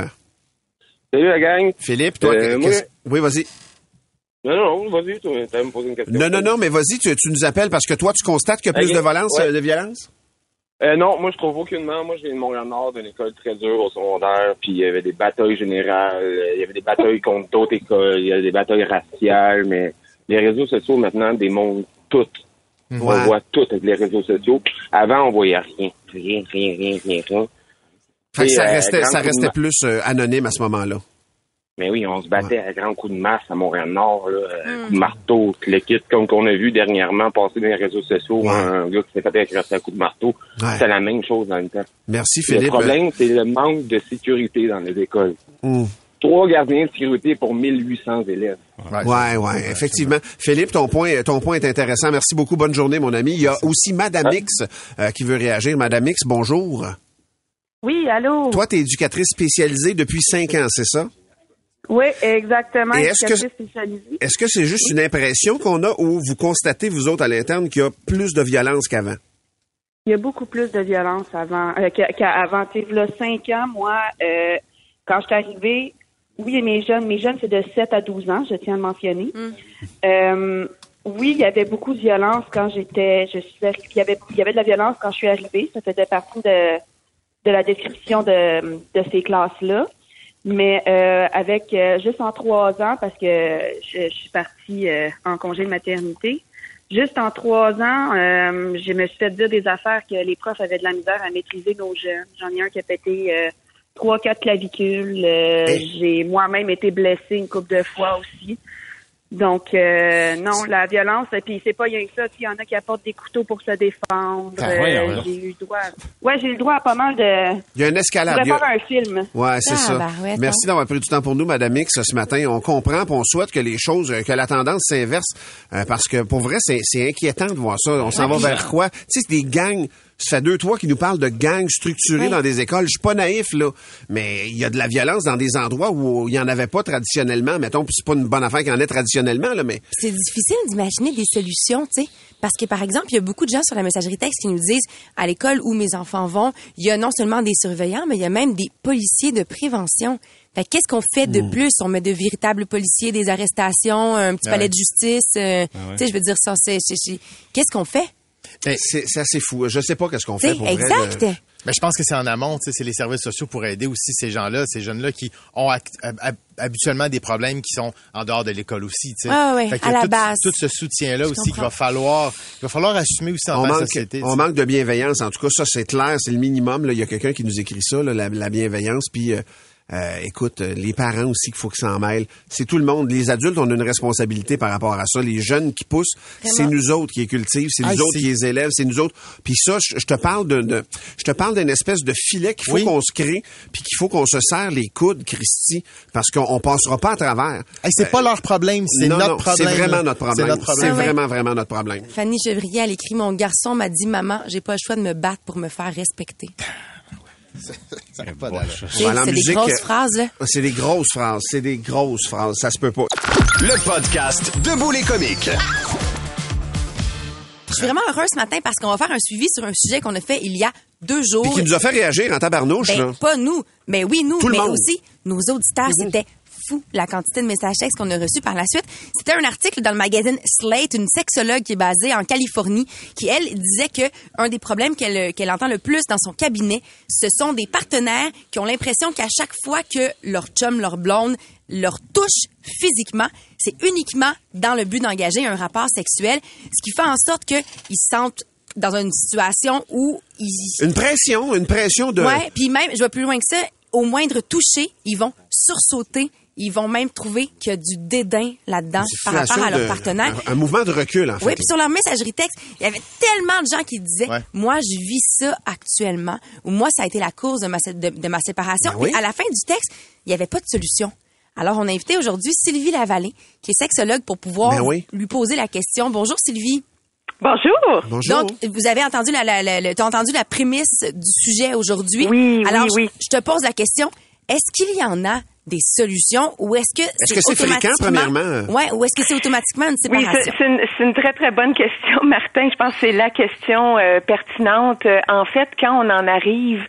K: Salut la gang.
D: Philippe, toi,
K: Euh,
D: qu'est-ce-
K: moi-
D: oui, vas-y.
K: Non, non, vas-y, tu vas me poser une question.
D: Non, non, non, mais vas-y, tu, tu nous appelles parce que toi, tu constates qu'il y a plus de violence,
K: ouais.
D: euh, de violence?
K: Euh, non, moi je trouve aucunement. Moi je viens de Montréal-Nord, d'une école très dure au secondaire, puis il y avait des batailles générales, euh, il y avait des batailles contre d'autres écoles, il y avait des batailles raciales, mais les réseaux sociaux maintenant démontrent tout.
D: Ouais.
K: On voit tout avec les réseaux sociaux. Avant, on voyait rien. Rien, rien, rien, rien, rien.
D: Fait que ça
K: euh,
D: restait, ça restait plus euh, anonyme à ce moment-là.
K: Mais oui, on se battait à grands coups de masse à Montréal-Nord, là, euh, coups de marteau, le kit, comme qu'on a vu dernièrement passer dans les réseaux sociaux,
D: Ouais.
K: un gars qui s'est fait agresser à coups de marteau.
D: Ouais.
K: C'est la même chose dans le temps.
D: Merci,
K: Le
D: Philippe.
K: problème, c'est le manque de sécurité dans les écoles.
D: Hum.
K: trois gardiens de sécurité pour 1800 élèves.
D: Ouais, ouais, effectivement. Philippe, ton point, ton point est intéressant. Merci beaucoup. Bonne journée, mon ami. Il y a aussi Madame. X euh, qui veut réagir. Madame X, bonjour.
L: Oui, allô?
D: Toi, tu es éducatrice spécialisée depuis cinq ans, c'est ça?
L: Oui, exactement.
D: Et est-ce que-. Est-ce que c'est juste une impression qu'on a ou vous constatez, vous autres, à l'interne, qu'il y a plus de violence qu'avant?
L: Il y a beaucoup plus de violence avant euh, qu'avant. Tu sais, là, cinq ans, moi, euh, quand je suis arrivée, oui, mes jeunes, mes jeunes, c'est de 7 à 12 ans, je tiens à le mentionner. Euh, oui, il y avait beaucoup de violence quand j'étais, je suis arri- il y avait, il y avait de la violence quand je suis arrivée. Ça faisait partie de, de la description de, de ces classes-là. Mais euh, avec euh, juste en trois ans, parce que je, je suis partie euh, en congé de maternité, juste en trois ans, euh, je me suis fait dire des affaires que les profs avaient de la misère à maîtriser nos jeunes. J'en ai un qui a pété euh, trois, quatre clavicules. Euh, J'ai moi-même été blessée une couple de fois aussi. Donc euh, non, la violence, et puis c'est pas rien que ça. Il y en a qui apportent des couteaux pour se défendre.
D: Ah,
L: Euh,
D: voyons.
L: j'ai eu droit. Ouais, j'ai eu le droit à pas mal de.
D: Il y a une escalade.
L: Je
D: a-
L: faire un film.
D: Ouais, c'est
L: Ah,
D: ça.
L: bah ouais,
D: Merci d'avoir pris du temps pour nous, Madame X, ce matin. On comprend, puis on souhaite que les choses, euh, que la tendance s'inverse, euh, parce que pour vrai, c'est c'est inquiétant de voir ça. On s'en
M: Ouais,
D: va vers quoi? Tu sais, c'est des gangs. Ça fait deux, trois qui nous parlent de gangs structurés dans des écoles. Je suis pas naïf là, mais il y a de la violence dans des endroits où il y en avait pas traditionnellement. Mettons, puis c'est pas une bonne affaire qu'il y en ait traditionnellement là, mais
A: C'est difficile d'imaginer des solutions, tu sais. Parce que, par exemple, il y a beaucoup de gens sur la messagerie texte qui nous disent, à l'école où mes enfants vont, il y a non seulement des surveillants, mais il y a même des policiers de prévention. Fait que qu'est-ce qu'on fait de
D: Hmm.
A: plus? On met de véritables policiers, des arrestations, un petit
D: Ah
A: palais
D: ouais.
A: de justice. euh,
D: Ah ouais.
A: Tu sais, je veux dire, ça, c'est, c'est- c'est- qu'est-ce qu'on fait?
D: C'est c'est assez fou. Je sais pas qu'est-ce qu'on fait pour vrai,
A: exact.
D: là.
F: Mais je pense que c'est en amont, c'est les services sociaux pour aider aussi ces gens-là, ces jeunes-là qui ont habituellement des problèmes qui sont en dehors de l'école aussi.
A: Ah
F: Fait y
A: à
F: a
A: la
F: tout,
A: base.
F: tout ce soutien-là aussi qu'il va falloir, il va falloir assumer aussi en
D: on manque,
F: société.
D: on manque de bienveillance. En tout cas, ça, c'est clair, c'est le minimum. Là. Il y a quelqu'un qui nous écrit ça, là, la, la bienveillance. Puis, euh, euh, écoute, euh, les parents aussi qu'il faut qu'ils s'en mêlent. C'est tout le monde. Les adultes, on a une responsabilité par rapport à ça. Les jeunes qui poussent, c'est nous autres qui les cultivent, c'est nous
F: Ah,
D: autres qui les élèvent, c'est nous autres. Puis ça, je, te parle de, je te parle d'une espèce de filet qu'il faut
F: Oui.
D: qu'on se crée, puis qu'il faut qu'on se serre les coudes, Christy, parce qu'on on passera pas à travers.
F: Hey, c'est pas leur problème, c'est notre
D: non,
F: problème.
D: C'est vraiment notre problème. C'est vraiment, vraiment notre problème.
A: Fanny Chevrier, elle écrit, mon garçon m'a dit, maman, j'ai pas le choix de me battre pour me faire respecter.
F: Ça n'a pas d'allure.
A: C'est- des
D: musique,
A: grosses
D: euh,
A: phrases, là.
D: C'est des grosses phrases. C'est des grosses phrases. Ça se peut pas.
B: Le podcast Debout les comiques.
A: Je suis vraiment heureuse ce matin parce qu'on va faire un suivi sur un sujet qu'on a fait il y a deux jours.
D: Puis qui nous a fait réagir en tabarnouche,
A: Ben,
D: là.
A: pas nous, mais oui, nous,
D: Tout le
A: mais aussi nos auditeurs. C'était fou la quantité de messages textes qu'on a reçus par la suite. C'était un article dans le magazine Slate, une sexologue qui est basée en Californie, qui elle disait que un des problèmes qu'elle qu'elle entend le plus dans son cabinet, ce sont des partenaires qui ont l'impression qu'à chaque fois que leur chum, leur blonde leur touche physiquement, c'est uniquement dans le but d'engager un rapport sexuel, ce qui fait en sorte qu'ils se sentent dans une situation où ils
D: Une pression, une pression de...
A: Ouais, puis même, je vais plus loin que ça, au moindre toucher, ils vont sursauter, ils vont même trouver qu'il y a du dédain là-dedans par rapport à leur partenaire.
D: Un, un mouvement de recul, en fait.
A: Oui, puis sur leur messagerie texte, il y avait tellement de gens qui disaient
D: Ouais.
A: moi je vis ça actuellement ou moi ça a été la cause de ma de, de ma séparation.
D: Ben oui.
A: Puis à la fin du texte, il n'y avait pas de solution. Alors on a invité aujourd'hui Sylvie Lavallée, qui est sexologue pour pouvoir
D: Ben oui.
A: lui poser la question. Bonjour Sylvie.
L: Bonjour.
D: Bonjour.
A: Donc, vous avez entendu la, la, entendu la prémisse du sujet aujourd'hui?
L: Oui,
A: Alors,
L: oui, oui.
A: je, je te pose la question. Est-ce qu'il y en a des solutions ou est-ce que
D: Est-ce que c'est fréquent,
A: automatiquement-
D: premièrement?
A: Ouais, ou est-ce que c'est automatiquement une
L: Oui,
A: séparation?
L: c'est c'est une, c'est une très, très bonne question, Martin. Je pense que c'est la question euh, pertinente. Euh, En fait, quand on en arrive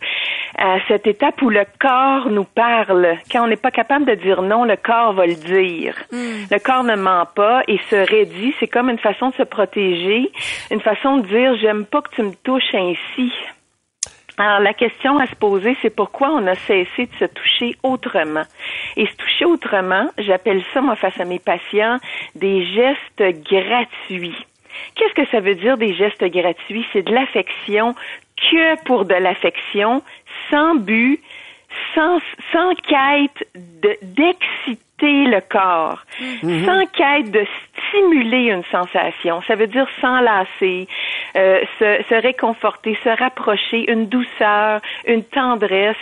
L: à cette étape où le corps nous parle, quand on n'est pas capable de dire non, le corps va le dire. Le corps ne ment pas et se raidit. C'est comme une façon de se protéger, une façon de dire j'aime pas que tu me touches ainsi. Alors, la question à se poser, c'est pourquoi on a cessé de se toucher autrement. Et se toucher autrement, j'appelle ça, moi, face à mes patients, des gestes gratuits. Qu'est-ce que ça veut dire des gestes gratuits? C'est de l'affection que pour de l'affection, sans but, sans, sans quête de- le corps,
M: Mhm.
L: sans quête de stimuler une sensation. Ça veut dire s'enlacer, euh, se, se réconforter, se rapprocher, une douceur, une tendresse.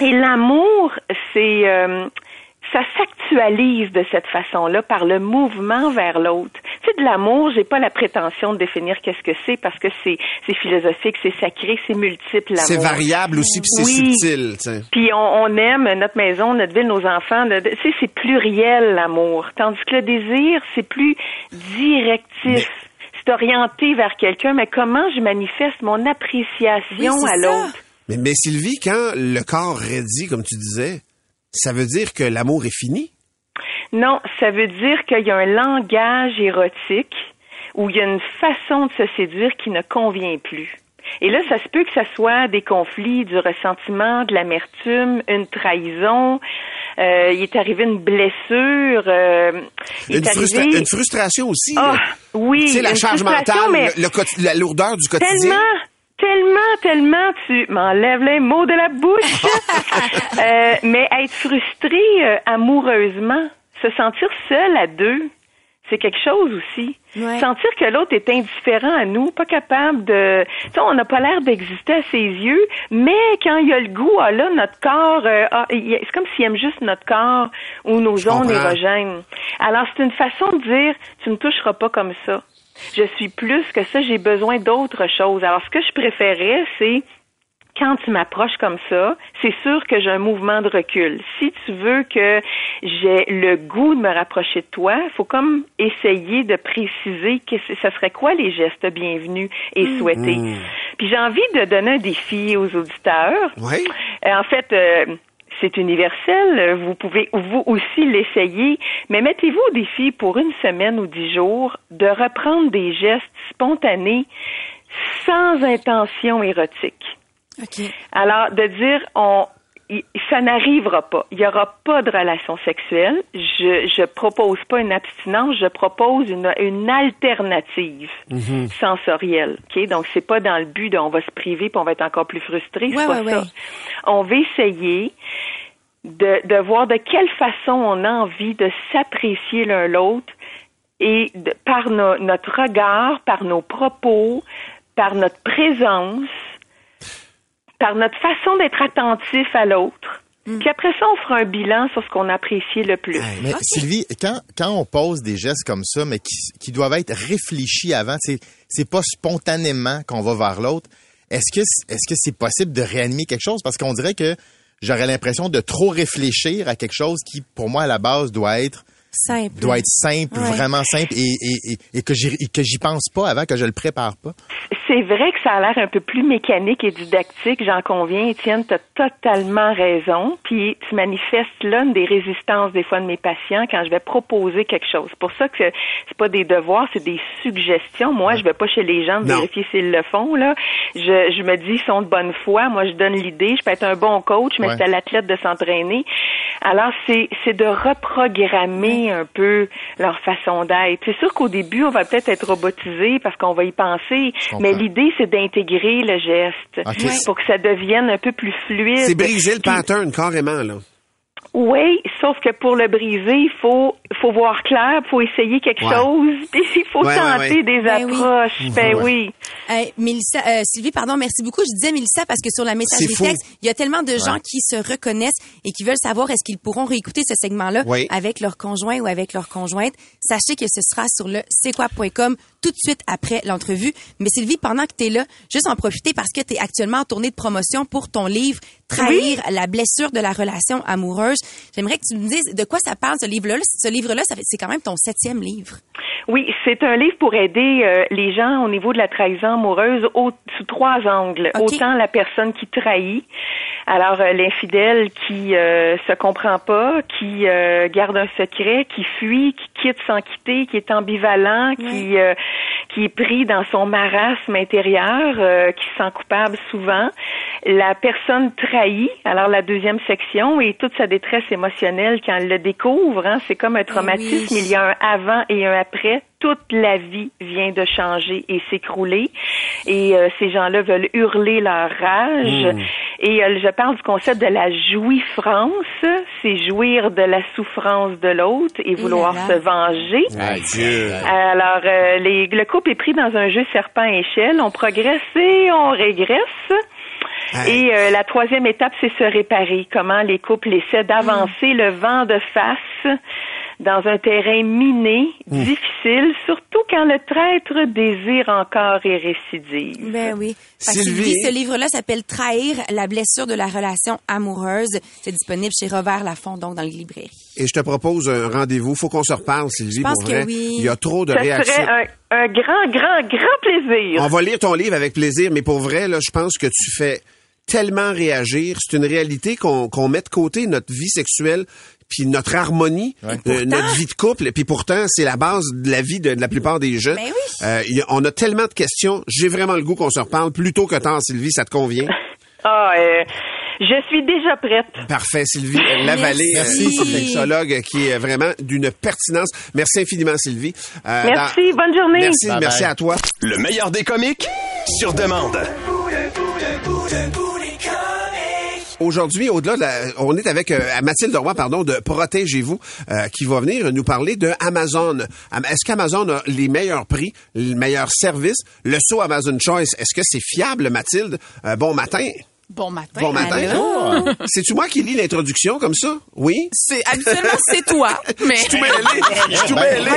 M: Et l'amour, c'est euh, ça s'actualise de cette façon-là par le mouvement vers l'autre. Tu sais, de l'amour, j'ai pas la prétention de définir qu'est-ce que c'est parce que c'est c'est philosophique, c'est sacré, c'est multiple. l'amour.
D: C'est variable aussi, puis c'est
M: Oui.
D: subtil. tu sais.
M: Puis on, on aime notre maison, notre ville, nos enfants. Tu sais, c'est pluriel l'amour, tandis que le désir, c'est plus directif. C'est orienté vers quelqu'un, mais comment je manifeste mon appréciation à l'autre?
D: Mais, mais Sylvie, quand le corps raidit, comme tu disais, ça veut dire que l'amour est fini?
M: Non, ça veut dire qu'il y a un langage érotique où il y a une façon de se séduire qui ne convient plus. Et là, ça se peut que ça soit des conflits, du ressentiment, de l'amertume, une trahison. euh, il est arrivé une blessure. euh, il
D: Une,
M: est
D: frustra-
M: arrivé...
D: une frustration aussi. Là.
M: oui,
D: sais, la charge mentale,
M: mais
D: le, le quoti- la lourdeur du quotidien.
M: Tellement, tellement, tellement, tu m'enlèves les mots de la bouche. Euh, mais être frustré euh, amoureusement, se sentir seul à deux, c'est quelque chose aussi. Sentir que l'autre est indifférent à nous, pas capable de... Tu sais, on n'a pas l'air d'exister à ses yeux, mais quand il y a le goût, ah là, notre corps, euh, ah, c'est comme s'il aime juste notre corps ou nos
N: Je
M: ondes
N: comprends.
M: érogènes. Alors, c'est une façon de dire, tu ne toucheras pas comme ça. Je suis plus que ça, j'ai besoin d'autre chose. Alors, ce que je préférais, c'est quand tu m'approches comme ça, c'est sûr que j'ai un mouvement de recul. Si tu veux que j'ai le goût de me rapprocher de toi, il faut comme essayer de préciser que c- ça serait quoi les gestes bienvenus et souhaités.
N: Mm.
M: Puis j'ai envie de donner un défi aux auditeurs.
D: Oui.
M: Euh, en fait, euh, c'est universel. Vous pouvez vous aussi l'essayer, mais mettez-vous au défi pour une semaine ou dix jours de reprendre des gestes spontanés sans intention érotique. Alors, de dire, on, ça n'arrivera pas. Il n'y aura pas de relation sexuelle. Je je propose pas une abstinence, je propose une, une alternative sensorielle. Ok, donc c'est pas dans le but de on va se priver puis on va être encore plus frustré. C'est
A: Ouais,
M: pas
A: ouais,
M: ça.
A: ouais.
M: On va essayer de, de voir de quelle façon on a envie de s'apprécier l'un l'autre et de- par no- notre regard, par nos propos, par notre présence, par notre façon d'être attentif à l'autre. Puis après ça, on fera un bilan sur ce qu'on a apprécié le plus.
F: Mais Sylvie, quand, quand on pose des gestes comme ça, mais qui, qui doivent être réfléchis avant, c'est c'est pas spontanément qu'on va vers l'autre. Est-ce que est-ce que c'est possible de réanimer quelque chose? Parce qu'on dirait que j'aurais l'impression de trop réfléchir à quelque chose qui, pour moi, à la base, doit être
A: Simple.
F: doit être simple,
A: Ouais.
F: vraiment simple, et, et, et, et que j'y et que j'y pense pas avant, que je le prépare pas.
M: C'est vrai que ça a l'air un peu plus mécanique et didactique, j'en conviens, Étienne, tu as totalement raison. Puis tu manifestes là une des résistances des fois de mes patients quand je vais proposer quelque chose. C'est pour ça que c'est pas des devoirs, c'est des suggestions. Moi, je vais pas chez les gens
N: Non.
M: vérifier s'ils le font. Là. Je, je me dis, ils sont de bonne foi. Moi, je donne l'idée. Je peux être un bon coach, mais
N: Ouais.
M: c'est à l'athlète de s'entraîner. Alors, c'est c'est de reprogrammer un peu leur façon d'être. C'est sûr qu'au début, on va peut-être être robotisé parce qu'on va y penser, mais l'idée, c'est d'intégrer le geste pour que ça devienne un peu plus fluide.
D: C'est briser le pattern, carrément, là.
M: Oui, sauf que pour le briser, il faut, faut voir clair, il faut essayer quelque
A: Ouais.
M: chose, puis il faut
A: Ouais,
M: tenter
A: ouais.
M: des
A: Ben oui.
M: approches. Ben oui.
A: Euh, Mélissa, euh, Sylvie, pardon, merci beaucoup. Je disais Mélissa parce que sur la messagerie
M: C'est
A: texte, il y a tellement de gens
M: Ouais.
A: qui se reconnaissent et qui veulent savoir est-ce qu'ils pourront réécouter ce segment-là
M: Oui.
A: avec leur conjoint ou avec leur conjointe. Sachez que ce sera sur le c'est-quoi.com tout de suite après l'entrevue. Mais Sylvie, pendant que tu es là, juste en profiter parce que tu es actuellement en tournée de promotion pour ton livre Trahir la blessure de la relation amoureuse. J'aimerais que tu me dises de quoi ça parle ce livre-là. Ce livre-là, c'est quand même ton septième livre.
M: Oui, c'est un livre pour aider euh, les gens au niveau de la trahison amoureuse au- sous trois angles. Autant la personne qui trahit, alors euh, l'infidèle qui euh, se comprend pas, qui euh, garde un secret, qui fuit, qui quitte sans quitter, qui est ambivalent, qui euh, qui est pris dans son marasme intérieur, euh, qui se sent coupable souvent. La personne trahie, alors la deuxième section, et toute sa détresse émotionnelle quand elle le découvre, hein, c'est comme un traumatisme, il y a un avant et un après. Toute la vie vient de changer et s'écrouler. Et euh, ces gens-là veulent hurler leur rage.
N: Mm.
M: Et euh, je parle du concept de la jouifrance. C'est jouir de la souffrance de l'autre et vouloir se venger. Alors, euh, les- le couple est pris dans un jeu serpent-échelle. On progresse et on régresse. Et euh, la troisième étape, c'est se réparer. Comment les couples essaient d'avancer le vent de face dans un terrain miné,
D: Mmh.
M: difficile, surtout quand le traître désire encore et récidive.
A: Ben oui.
D: Sylvie.
A: Ce livre-là s'appelle Trahir la blessure de la relation amoureuse. C'est disponible chez Robert Laffont, donc dans les librairies.
D: Et je te propose un rendez-vous. Faut qu'on se reparle, Sylvie,
A: Je pense
D: pour
A: que
D: vrai.
A: oui.
D: Il y a trop de
M: Ça
D: réactions.
M: serait un, un grand, grand, grand plaisir.
D: On va lire ton livre avec plaisir, mais pour vrai, là, je pense que tu fais tellement réagir. C'est une réalité qu'on qu'on met de côté notre vie sexuelle puis notre harmonie, euh, notre vie de couple, puis pourtant c'est la base de la vie de, de la plupart des jeunes.
A: Ben oui.
D: Euh, a- on a tellement de questions. J'ai vraiment le goût qu'on se reparle plus tôt que tard, Sylvie. Ça te convient?
M: Ah, euh, je suis déjà prête.
D: Parfait, Sylvie euh, Lavallée,
A: Merci.
D: euh, sexologue, qui est vraiment d'une pertinence. Merci infiniment, Sylvie. Euh,
M: Merci,
D: dans-
M: bonne journée.
D: Merci,
F: Bye
D: merci
F: bye.
D: à toi.
B: Le meilleur des comiques sur demande.
D: Aujourd'hui, au-delà de la, on est avec euh, Mathilde Roy, pardon, de Protégez-vous, euh, qui va venir nous parler de Amazon. Am- Est-ce qu'Amazon a les meilleurs prix, les meilleurs services? Le saut Amazon Choice, est-ce que c'est fiable, Mathilde? Euh, bon matin.
N: Bon matin.
D: Bon matin.
A: Allô?
D: C'est-tu moi qui lis l'introduction comme ça? Oui?
N: C'est habituellement c'est toi, mais
D: Je suis tout mêlé. Je suis tout mêlé.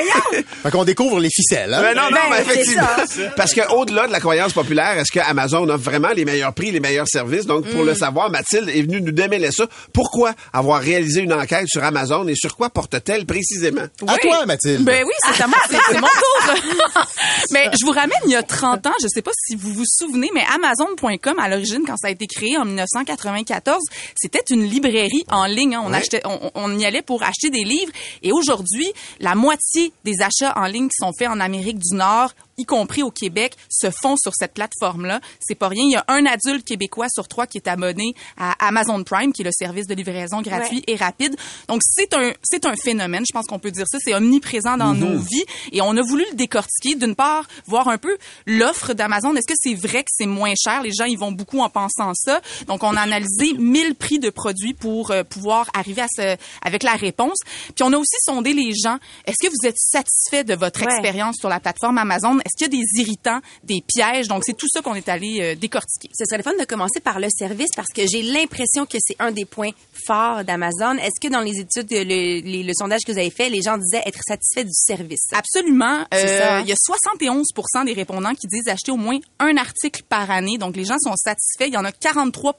F: Fait qu'on découvre les ficelles, hein?
D: Ben non, non,
A: Ben,
D: mais effectivement.
A: ça.
D: Parce que au-delà de la croyance populaire, est-ce que Amazon a vraiment les meilleurs prix, les meilleurs services? Donc, pour le savoir, Mathilde est venue nous démêler ça. Pourquoi avoir réalisé une enquête sur Amazon et sur quoi porte-t-elle précisément?
F: À toi, Mathilde.
N: Ben oui, c'est à moi, c'est c'est mon tour. mais je vous ramène il y a 30 ans, je sais pas si vous vous souvenez, mais Amazon.com à l'origine quand ça a été créé en 1994, c'était une librairie en ligne. hein. On
D: Ouais.
N: achetait, on, on y allait pour acheter des livres. Et aujourd'hui, la moitié des achats en ligne qui sont faits en Amérique du Nord y compris au Québec, se font sur cette plateforme-là. C'est pas rien. Il y a un adulte québécois sur trois qui est abonné à Amazon Prime, qui est le service de livraison gratuit
A: Ouais.
N: et rapide. Donc, c'est un, c'est un phénomène. Je pense qu'on peut dire ça. C'est omniprésent dans nos vies. Et on a voulu le décortiquer. D'une part, voir un peu l'offre d'Amazon. Est-ce que c'est vrai que c'est moins cher? Les gens, ils vont beaucoup en pensant ça. Donc, on a analysé 1000 prix de produits pour euh, pouvoir arriver à ce, avec la réponse. Puis, on a aussi sondé les gens. Est-ce que vous êtes satisfait de votre
A: Ouais.
N: expérience sur la plateforme Amazon? Est-ce qu'il y a des irritants, des pièges? Donc, c'est tout ça qu'on est allé euh, décortiquer.
A: Ce serait le fun de commencer par le service parce que j'ai l'impression que c'est un des points forts d'Amazon. Est-ce que dans les études, le, les- le sondage que vous avez fait, les gens disaient être satisfaits du service?
N: Absolument.
A: C'est
N: Euh,
A: ça, hein?
N: Il y a 71% des répondants qui disent acheter au moins un article par année. Donc, les gens sont satisfaits. Il y en a 43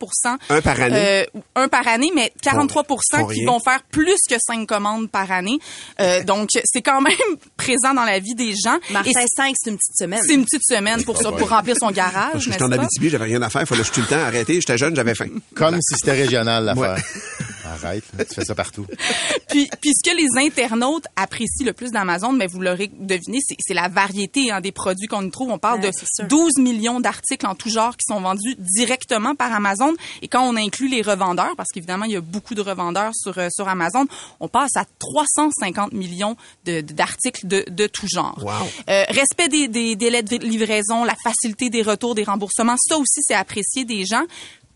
D: Un par année?
N: Euh, un par année, mais 43
D: Font- font
N: qui vont faire plus que cinq commandes par année. Euh, donc, c'est quand même présent dans la vie des gens.
A: Martin,
N: Et
A: 5, c'est une petite semaine.
N: c'est une petite semaine pour ça, pour remplir son garage,
D: Je suis
N: n'est-ce
D: en? Abitibi, j'avais rien à faire, il fallait que je tue le temps, arrêter, j'étais jeune, j'avais faim.
F: Comme si c'était régional, l'affaire. Arrête, tu fais ça partout.
N: Puis, puis ce que les internautes apprécient le plus d'Amazon, mais vous l'aurez deviné, c'est, c'est la variété hein, des produits qu'on y trouve. On parle
A: Ouais,
N: de
A: c'est sûr.
N: 12 millions d'articles en tout genre qui sont vendus directement par Amazon. Et quand on inclut les revendeurs, parce qu'évidemment, il y a beaucoup de revendeurs sur, euh, sur Amazon, on passe à 350 millions de, de- d'articles de, de tout genre.
D: Wow.
N: Euh, respect des, des délais de livraison, la facilité des retours, des remboursements, ça aussi, c'est apprécié des gens.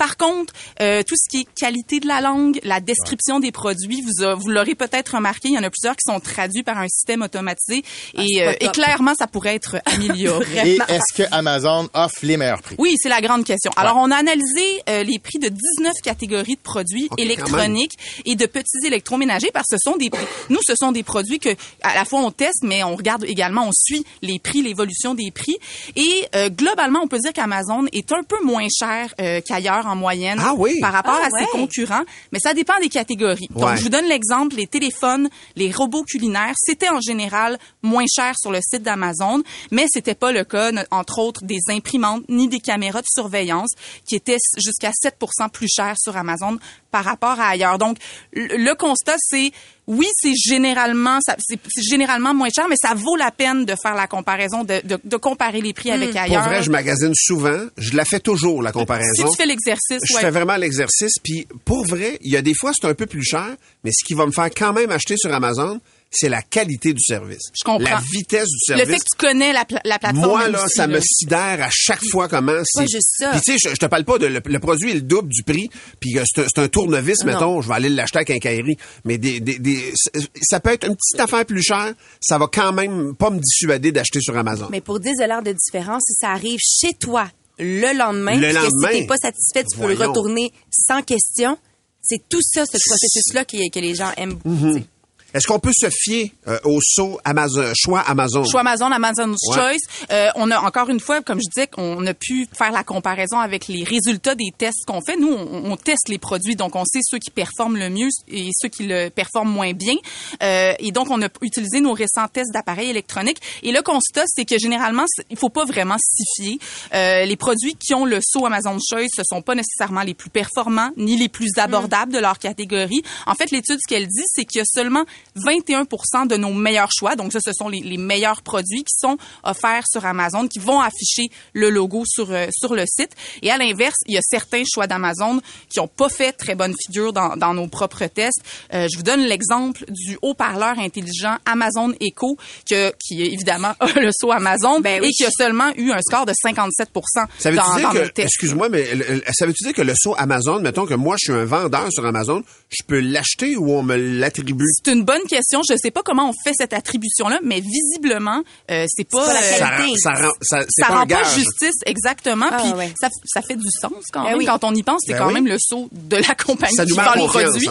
N: Par contre, euh, tout ce qui est qualité de la langue, la description des produits, vous, a- vous l'aurez peut-être remarqué, il y en a plusieurs qui sont traduits par un système automatisé
A: Ah,
N: et, euh, et clairement, ça pourrait être amélioré.
F: Et est-ce que Amazon offre les meilleurs prix?
N: Oui, c'est la grande question. Alors, on a analysé euh, les prix de 19 catégories de produits électroniques et de petits électroménagers parce que ce sont des nous ce sont des produits que à la fois on teste mais on regarde également on suit les prix, l'évolution des prix et euh, globalement on peut dire qu'Amazon est un peu moins cher euh, qu'ailleurs en moyenne
D: Ah oui?
N: par rapport
A: Ah
N: à ses concurrents, mais ça dépend des catégories.
D: Ouais.
N: Donc je vous donne l'exemple les téléphones, les robots culinaires, c'était en général moins cher sur le site d'Amazon, mais c'était pas le cas entre autres des imprimantes ni des caméras de surveillance qui étaient jusqu'à 7% plus chères sur Amazon par rapport à ailleurs. Donc le constat c'est oui, c'est généralement c'est généralement moins cher, mais ça vaut la peine de faire la comparaison, de, de, de comparer les prix avec
D: Pour
N: ailleurs.
D: vrai, je magasine souvent, je la fais toujours, la
N: si
D: comparaison.
N: tu fais l'exercice,
D: Je
N: ouais.
D: fais vraiment l'exercice, puis pour vrai, il y a des fois c'est un peu plus cher, mais ce qui va me faire quand même acheter sur Amazon, c'est la qualité du service.
N: Je comprends.
D: La vitesse du
N: le
D: service.
N: fait que tu connais la, pla- la plateforme.
D: Moi, là,
N: aussi,
D: ça
N: là.
D: me sidère à chaque fois comment c'est.
A: Pas juste ça.
D: Puis tu sais, je, je te parle pas de le, le produit est le double du prix, puis c'est un, tournevis,
A: Non.
D: mettons, je vais aller l'acheter à quincaillerie. Mais des, des, des, ça peut être une petite affaire plus chère, ça va quand même pas me dissuader d'acheter sur Amazon.
A: Mais pour 10 de différence, si ça arrive chez toi, le lendemain.
D: Le
A: que
D: lendemain?
A: si t'es pas satisfait, tu peux le retourner sans question. C'est tout ça, ce processus-là que les gens aiment beaucoup.
D: Mhm. Est-ce qu'on peut se fier euh, au saut Amazon, choix Amazon?
N: Choix Amazon, Amazon's
D: Ouais.
N: Choice. Euh, on a encore une fois, comme je disais, qu'on a pu faire la comparaison avec les résultats des tests qu'on fait. Nous, on, on teste les produits, donc on sait ceux qui performent le mieux et ceux qui le performent moins bien. Euh, et donc, on a utilisé nos récents tests d'appareils électroniques. Et le constat, c'est que généralement, il faut pas vraiment s'y fier. Euh, les produits qui ont le saut Amazon's Choice, ce sont pas nécessairement les plus performants ni les plus abordables de leur catégorie. En fait, l'étude, ce qu'elle dit, c'est qu'il y a seulement 21% de nos meilleurs choix. Donc, ça, ce sont les, les meilleurs produits qui sont offerts sur Amazon, qui vont afficher le logo sur, euh, sur le site. Et à l'inverse, il y a certains choix d'Amazon qui ont pas fait très bonne figure dans, dans nos propres tests. Euh, je vous donne l'exemple du haut-parleur intelligent Amazon Echo, que, qui évidemment a le saut Amazon
A: Ben oui.
N: et qui a seulement eu un score de 57
D: Ça veut
N: dans,
D: dire
N: dans nos
D: que,
N: tests.
D: excuse-moi, mais ça veut dire que le saut Amazon, mettons que moi, je suis un vendeur sur Amazon, je peux l'acheter ou on me l'attribue?
N: C'est une bonne question. Je sais pas comment on fait cette attribution-là, mais visiblement, euh, c'est pas,
A: pas la
N: euh,
D: Ça, rend- ça, rend- ça, c'est
N: ça
D: pas
N: rend pas justice exactement.
A: Ah,
N: Puis
A: ouais.
N: ça, ça fait du sens quand
A: Ben
N: même
A: oui.
N: quand on y pense. C'est
D: Ben
N: quand
D: oui.
N: même le saut de la compagnie
D: Ça
N: qui vend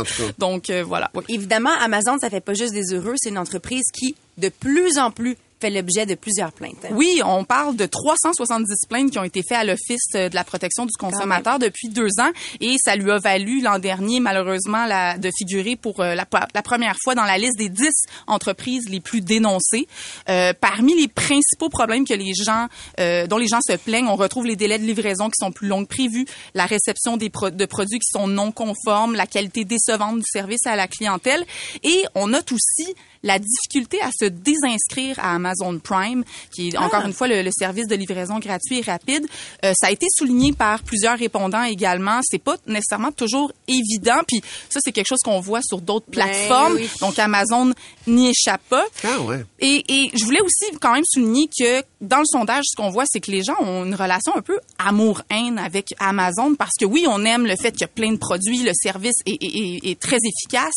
D: tout cas.
N: Donc euh, voilà.
A: Évidemment, Amazon, ça fait pas juste des heureux. C'est une entreprise qui, de plus en plus, fait l'objet de plusieurs plaintes. hein.
N: Oui, on parle de 370 plaintes qui ont été faites à l'Office euh, de la protection du consommateur depuis deux ans et ça lui a valu l'an dernier, malheureusement, la, de figurer pour euh, la, la première fois dans la liste des 10 entreprises les plus dénoncées. Euh, parmi les principaux problèmes que les gens, euh, dont les gens se plaignent, on retrouve les délais de livraison qui sont plus longs que prévu, la réception des pro- de produits qui sont non conformes, la qualité décevante du service à la clientèle et on note aussi la difficulté à se désinscrire à Amazon Prime, qui est encore une fois le, le service de livraison gratuit et rapide. Euh, ça a été souligné par plusieurs répondants également. C'est pas nécessairement toujours évident. Puis ça, c'est quelque chose qu'on voit sur d'autres
A: Ben
N: plateformes.
A: oui.
N: Donc Amazon n'y échappe pas.
D: Ah ouais.
N: Et, et je voulais aussi quand même souligner que dans le sondage, ce qu'on voit, c'est que les gens ont une relation un peu amour-haine avec Amazon parce que oui, on aime le fait qu'il y a plein de produits, le service est, est- est- est très efficace,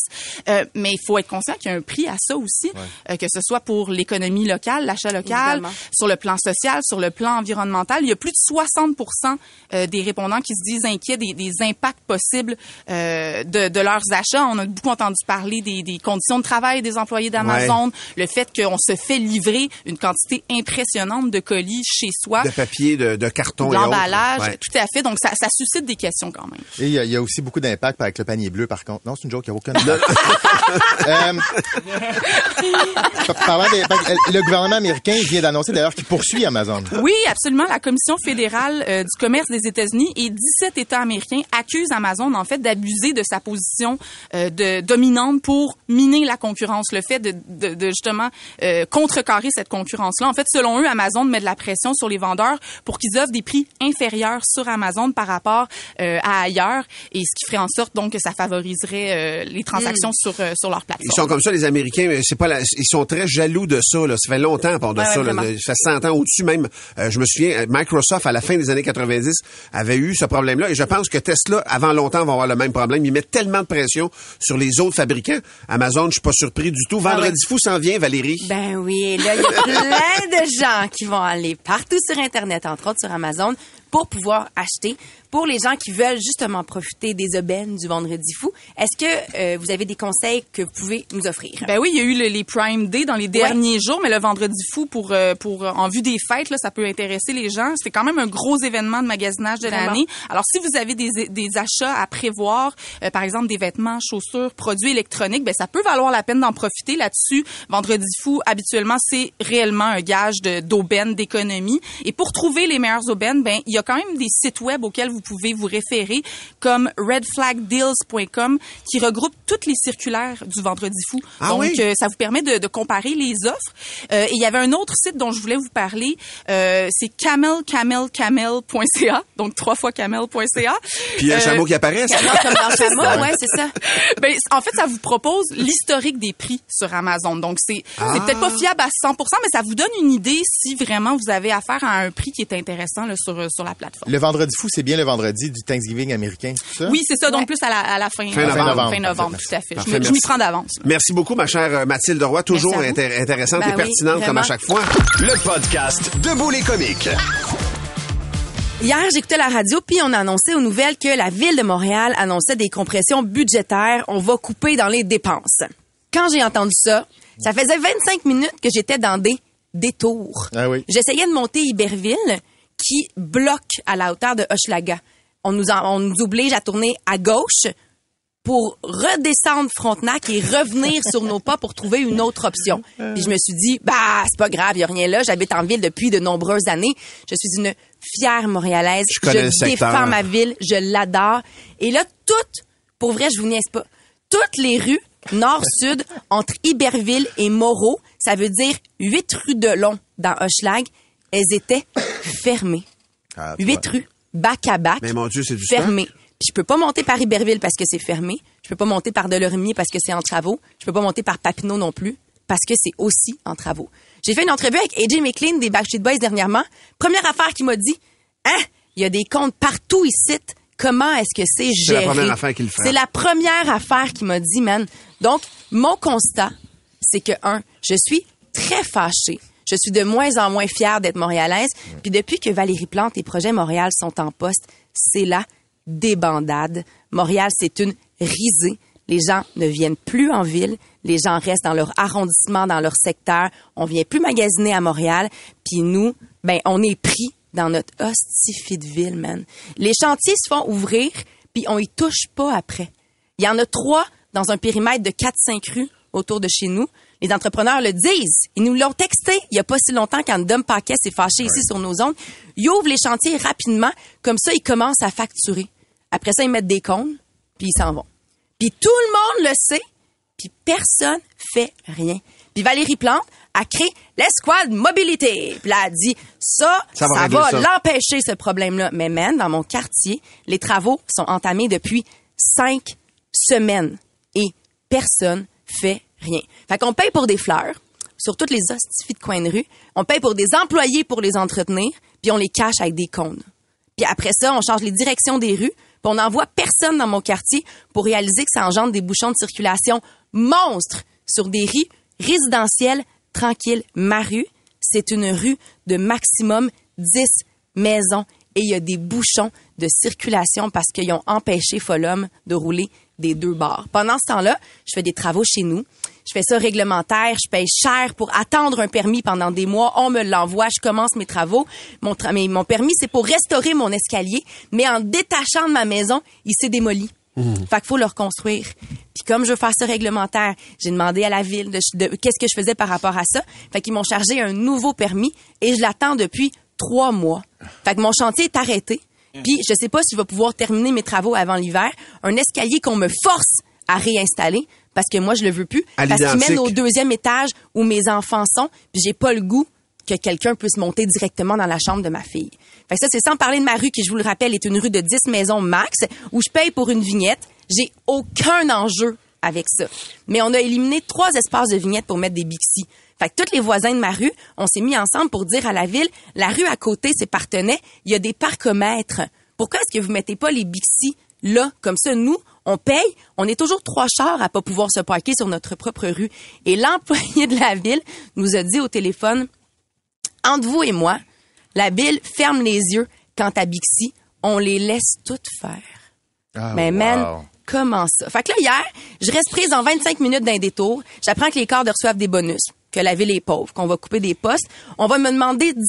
N: euh, mais il faut être conscient qu'il y a un prix à ça aussi, euh, que ce soit pour l'économie locale, l'achat local,
A: Évidemment.
N: sur le plan social, sur le plan environnemental. Il y a plus de 60% euh, des répondants qui se disent inquiets des, des impacts possibles euh, de, de leurs achats. On a beaucoup entendu parler des, des conditions de travail des employés d'Amazon, le fait qu'on se fait livrer une quantité impressionnante de colis chez soi,
D: De papier, de, de carton
N: l'emballage,
D: Ouais.
N: tout à fait. Donc ça, ça suscite des questions quand même.
F: Et il y, a- il y a aussi beaucoup d'impact avec le panier bleu, par contre. Non, c'est une joke, il n'y a aucun. Euh, parlant des- le gouvernement américain vient d'annoncer d'ailleurs qu'il poursuit Amazon.
N: Oui, absolument. La Commission fédérale euh, du commerce des États-Unis et 17 États américains accusent Amazon en fait d'abuser de sa position euh, de dominante pour miner la concurrence, le fait de, de, de justement euh, contrecarrer cette concurrence-là. En fait, selon eux, Amazon met de la pression sur les vendeurs pour qu'ils offrent des prix inférieurs sur Amazon par rapport euh, à ailleurs, et ce qui ferait en sorte donc que ça favoriserait euh, les transactions sur euh, sur leur plateforme.
D: Ils sont comme ça, les Américains. mais C'est pas la- ils sont très jaloux de ça. Là. Ça fait longtemps, pour de ça.
N: ouais,
D: là. Ça fait 100 ans au-dessus même. Euh, je me souviens, euh, Microsoft, à la fin des années 90, avait eu ce problème-là. Et je pense que Tesla, avant longtemps, va avoir le même problème. Ils mettent tellement de pression sur les autres fabricants. Amazon, je suis pas surpris du tout. Vendredi
A: Ah ouais.
D: fou s'en vient, Valérie.
A: Ben oui, là, il y a plein de gens qui vont aller partout sur Internet, entre autres sur Amazon, pour pouvoir acheter. Pour les gens qui veulent justement profiter des aubaines du Vendredi fou, est-ce que euh, vous avez des conseils que vous pouvez nous offrir?
N: Ben oui, il y a eu le- les Prime Day dans les derniers jours, mais le vendredi fou pour euh, pour euh, en vue des fêtes là, ça peut intéresser les gens. C'est quand même un gros événement de magasinage de l'année. Alors si vous avez des, des achats à prévoir, euh, par exemple des vêtements, chaussures, produits électroniques, ben ça peut valoir la peine d'en profiter là-dessus. Vendredi fou, habituellement c'est réellement un gage d'aubaine, d'économie. Et pour trouver les meilleures aubaines, ben il y a quand même des sites web auxquels vous pouvez vous référer, comme redflagdeals.com, qui regroupe toutes les circulaires du vendredi fou.
D: Ah
N: Donc,
D: oui?
N: euh, ça vous permet de, de comparer les offres. Euh, et il y avait un autre site dont je voulais vous parler, euh, c'est camelcamelcamel.ca, donc trois fois camel.ca.
D: Puis il y a un
N: Euh,
D: chameau qui apparaît.
A: comme dans chameau, ouais, c'est ça.
N: ben, en fait, ça vous propose l'historique des prix sur Amazon. Donc, c'est
D: Ah.
N: peut-être pas fiable à 100%, mais ça vous donne une idée si vraiment vous avez affaire à un prix qui est intéressant là, sur, sur la plateforme.
F: Le vendredi fou, c'est bien le vendredi du Thanksgiving américain, c'est ça?
N: Oui, c'est ça. Donc, plus à la, à la fin,
D: Fin
N: euh,
D: novembre.
N: Fin novembre,
F: Parfait,
N: tout à fait.
D: Parfait,
N: je m'y
D: merci.
N: prends d'avance.
D: Merci beaucoup, ma chère euh, Mathilde Roy. Toujours intér- intéressante
A: Ben
D: et
A: oui,
D: pertinente comme à chaque fois.
B: Le podcast Debout les comiques.
A: Hier, j'écoutais la radio, puis on a annoncé aux nouvelles que la ville de Montréal annonçait des compressions budgétaires. On va couper dans les dépenses. Quand j'ai entendu ça, ça faisait 25 minutes que j'étais dans des détours.
F: Ah oui.
A: J'essayais de monter Iberville, qui bloque à la hauteur de Hochelaga. On nous, en- on nous oblige à tourner à gauche pour redescendre Frontenac et revenir sur nos pas pour trouver une autre option. Puis je me suis dit, bah, c'est pas grave, y a rien là. J'habite en ville depuis de nombreuses années. Je suis une fière Montréalaise.
D: Je connais secteur.
A: défends ma ville, je l'adore. Et là, toutes, pour vrai, je vous niaise pas, toutes les rues nord-sud entre Iberville et Moreau, ça veut dire huit rues de long dans Hochelag, elles étaient fermées.
D: Ah,
A: Huit rues, bac à bac,
D: Mais mon Dieu, c'est du
A: fermées. Puis je peux pas monter par Iberville parce que c'est fermé. Je peux pas monter par Delorimier parce que c'est en travaux. Je peux pas monter par Papineau non plus parce que c'est aussi en travaux. J'ai fait une entrevue avec AJ McLean des Backstreet Boys dernièrement. Première affaire qu'il m'a dit, hein, il y a des comptes partout ici. Comment est-ce que c'est
D: C'est la
A: géré?
D: première affaire qu'il frappe.
A: C'est la première affaire qu'il m'a dit, man. Donc, mon constat, c'est que, un, je suis très fâchée. Je suis de moins en moins fière d'être montréalaise. Puis depuis que Valérie Plante et Projet Montréal sont en poste, c'est la débandade. Montréal, c'est une risée. Les gens ne viennent plus en ville. Les gens restent dans leur arrondissement, dans leur secteur. On vient plus magasiner à Montréal. Puis nous, ben, on est pris dans notre hostifie de ville, man. Les chantiers se font ouvrir, puis on y touche pas après. Il y en a trois dans un périmètre de 4-5 rues autour de chez nous. Les entrepreneurs le disent. Ils nous l'ont texté il y a pas si longtemps quand Dom Paquet s'est fâché ici sur nos zones. Ils ouvrent les chantiers rapidement. Comme ça, ils commencent à facturer. Après ça, ils mettent des cônes, puis ils s'en vont. Puis tout le monde le sait, puis personne fait rien. Puis Valérie Plante a créé l'escouade mobilité. Puis là, elle a dit, ça,
D: Ça va
A: l'empêcher, ce problème-là. Mais man, dans mon quartier, les travaux sont entamés depuis cinq semaines et personne fait rien. Fait qu'on paye pour des fleurs sur toutes les hostifies de coin de rue. On paye pour des employés pour les entretenir, puis on les cache avec des cônes. Puis après ça, on change les directions des rues, puis on n'envoie personne dans mon quartier pour réaliser que ça engendre des bouchons de circulation monstres sur des rues résidentielles tranquilles. Ma rue, c'est une rue de maximum 10 maisons et il y a des bouchons de circulation parce qu'ils ont empêché Folum de rouler des deux bords. Pendant ce temps-là, je fais des travaux chez nous. Je fais ça réglementaire, je paye cher pour attendre un permis pendant des mois. On me l'envoie, je commence mes travaux. Mon, tra- mais mon permis, c'est pour restaurer mon escalier, mais en détachant de ma maison, il s'est démoli. Fait qu'il faut le reconstruire. Puis comme je veux faire ça réglementaire, j'ai demandé à la ville de, de- qu'est-ce que je faisais par rapport à ça. Fait qu'ils m'ont chargé un nouveau permis et je l'attends depuis trois mois. Fait que mon chantier est arrêté. Puis je sais pas si je vais pouvoir terminer mes travaux avant l'hiver. Un escalier qu'on me force à réinstaller parce que moi je le veux plus
D: À
A: parce qu'il mène au deuxième étage où mes enfants sont. Puis j'ai pas le goût que quelqu'un puisse monter directement dans la chambre de ma fille. Fait que ça, c'est sans parler de ma rue, qui, je vous le rappelle, est une rue de 10 maisons max, où je paye pour une vignette. J'ai aucun enjeu avec ça. Mais on a éliminé trois espaces de vignettes pour mettre des Bixi. Fait que tous les voisins de ma rue, on s'est mis ensemble pour dire à la ville, la rue à côté, c'est Partenay, il y a des parcomètres. Pourquoi est-ce que vous mettez pas les Bixi là? Comme ça, nous, on paye, on est toujours trois chars à pas pouvoir se parquer sur notre propre rue. Et l'employé de la ville nous a dit au téléphone, entre vous et moi, la ville ferme les yeux quant à Bixi. On les laisse toutes faire.
F: Ah,
A: Mais man,
F: wow.
A: comment ça? Fait que là, hier, je reste prise en 25 minutes d'un détour. J'apprends que les cadres reçoivent des bonus, que la ville est pauvre, qu'on va couper des postes. On va me demander 10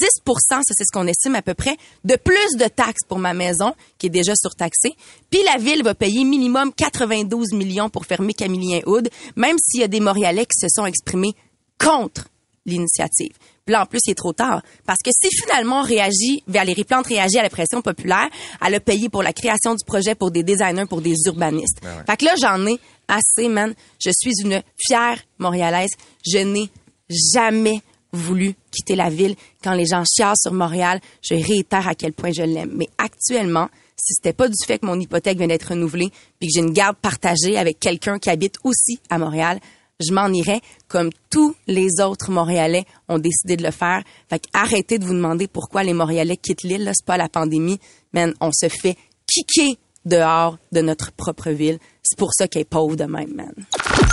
A: ça c'est ce qu'on estime à peu près, de plus de taxes pour ma maison, qui est déjà surtaxée. Puis la ville va payer minimum 92 millions pour fermer Camillien Hood, même s'il y a des Montréalais qui se sont exprimés contre l'initiative. Puis là, en plus, il est trop tard. Parce que si finalement on réagit, Valérie Plante réagit à la pression populaire, elle a payé pour la création du projet pour des designers, pour des urbanistes.
F: Ben ouais.
A: Fait que là, j'en ai assez, man. Je suis une fière Montréalaise. Je n'ai jamais voulu quitter la ville. Quand les gens chialent sur Montréal, je réitère à quel point je l'aime. Mais actuellement, si c'était pas du fait que mon hypothèque vient d'être renouvelée, puis que j'ai une garde partagée avec quelqu'un qui habite aussi à Montréal, je m'en irais comme tous les autres Montréalais ont décidé de le faire. Fait arrêtez de vous demander pourquoi les Montréalais quittent l'île. C'est pas la pandémie. Man, on se fait kicker dehors de notre propre ville. C'est pour ça qu'elle est pauvre de même, man.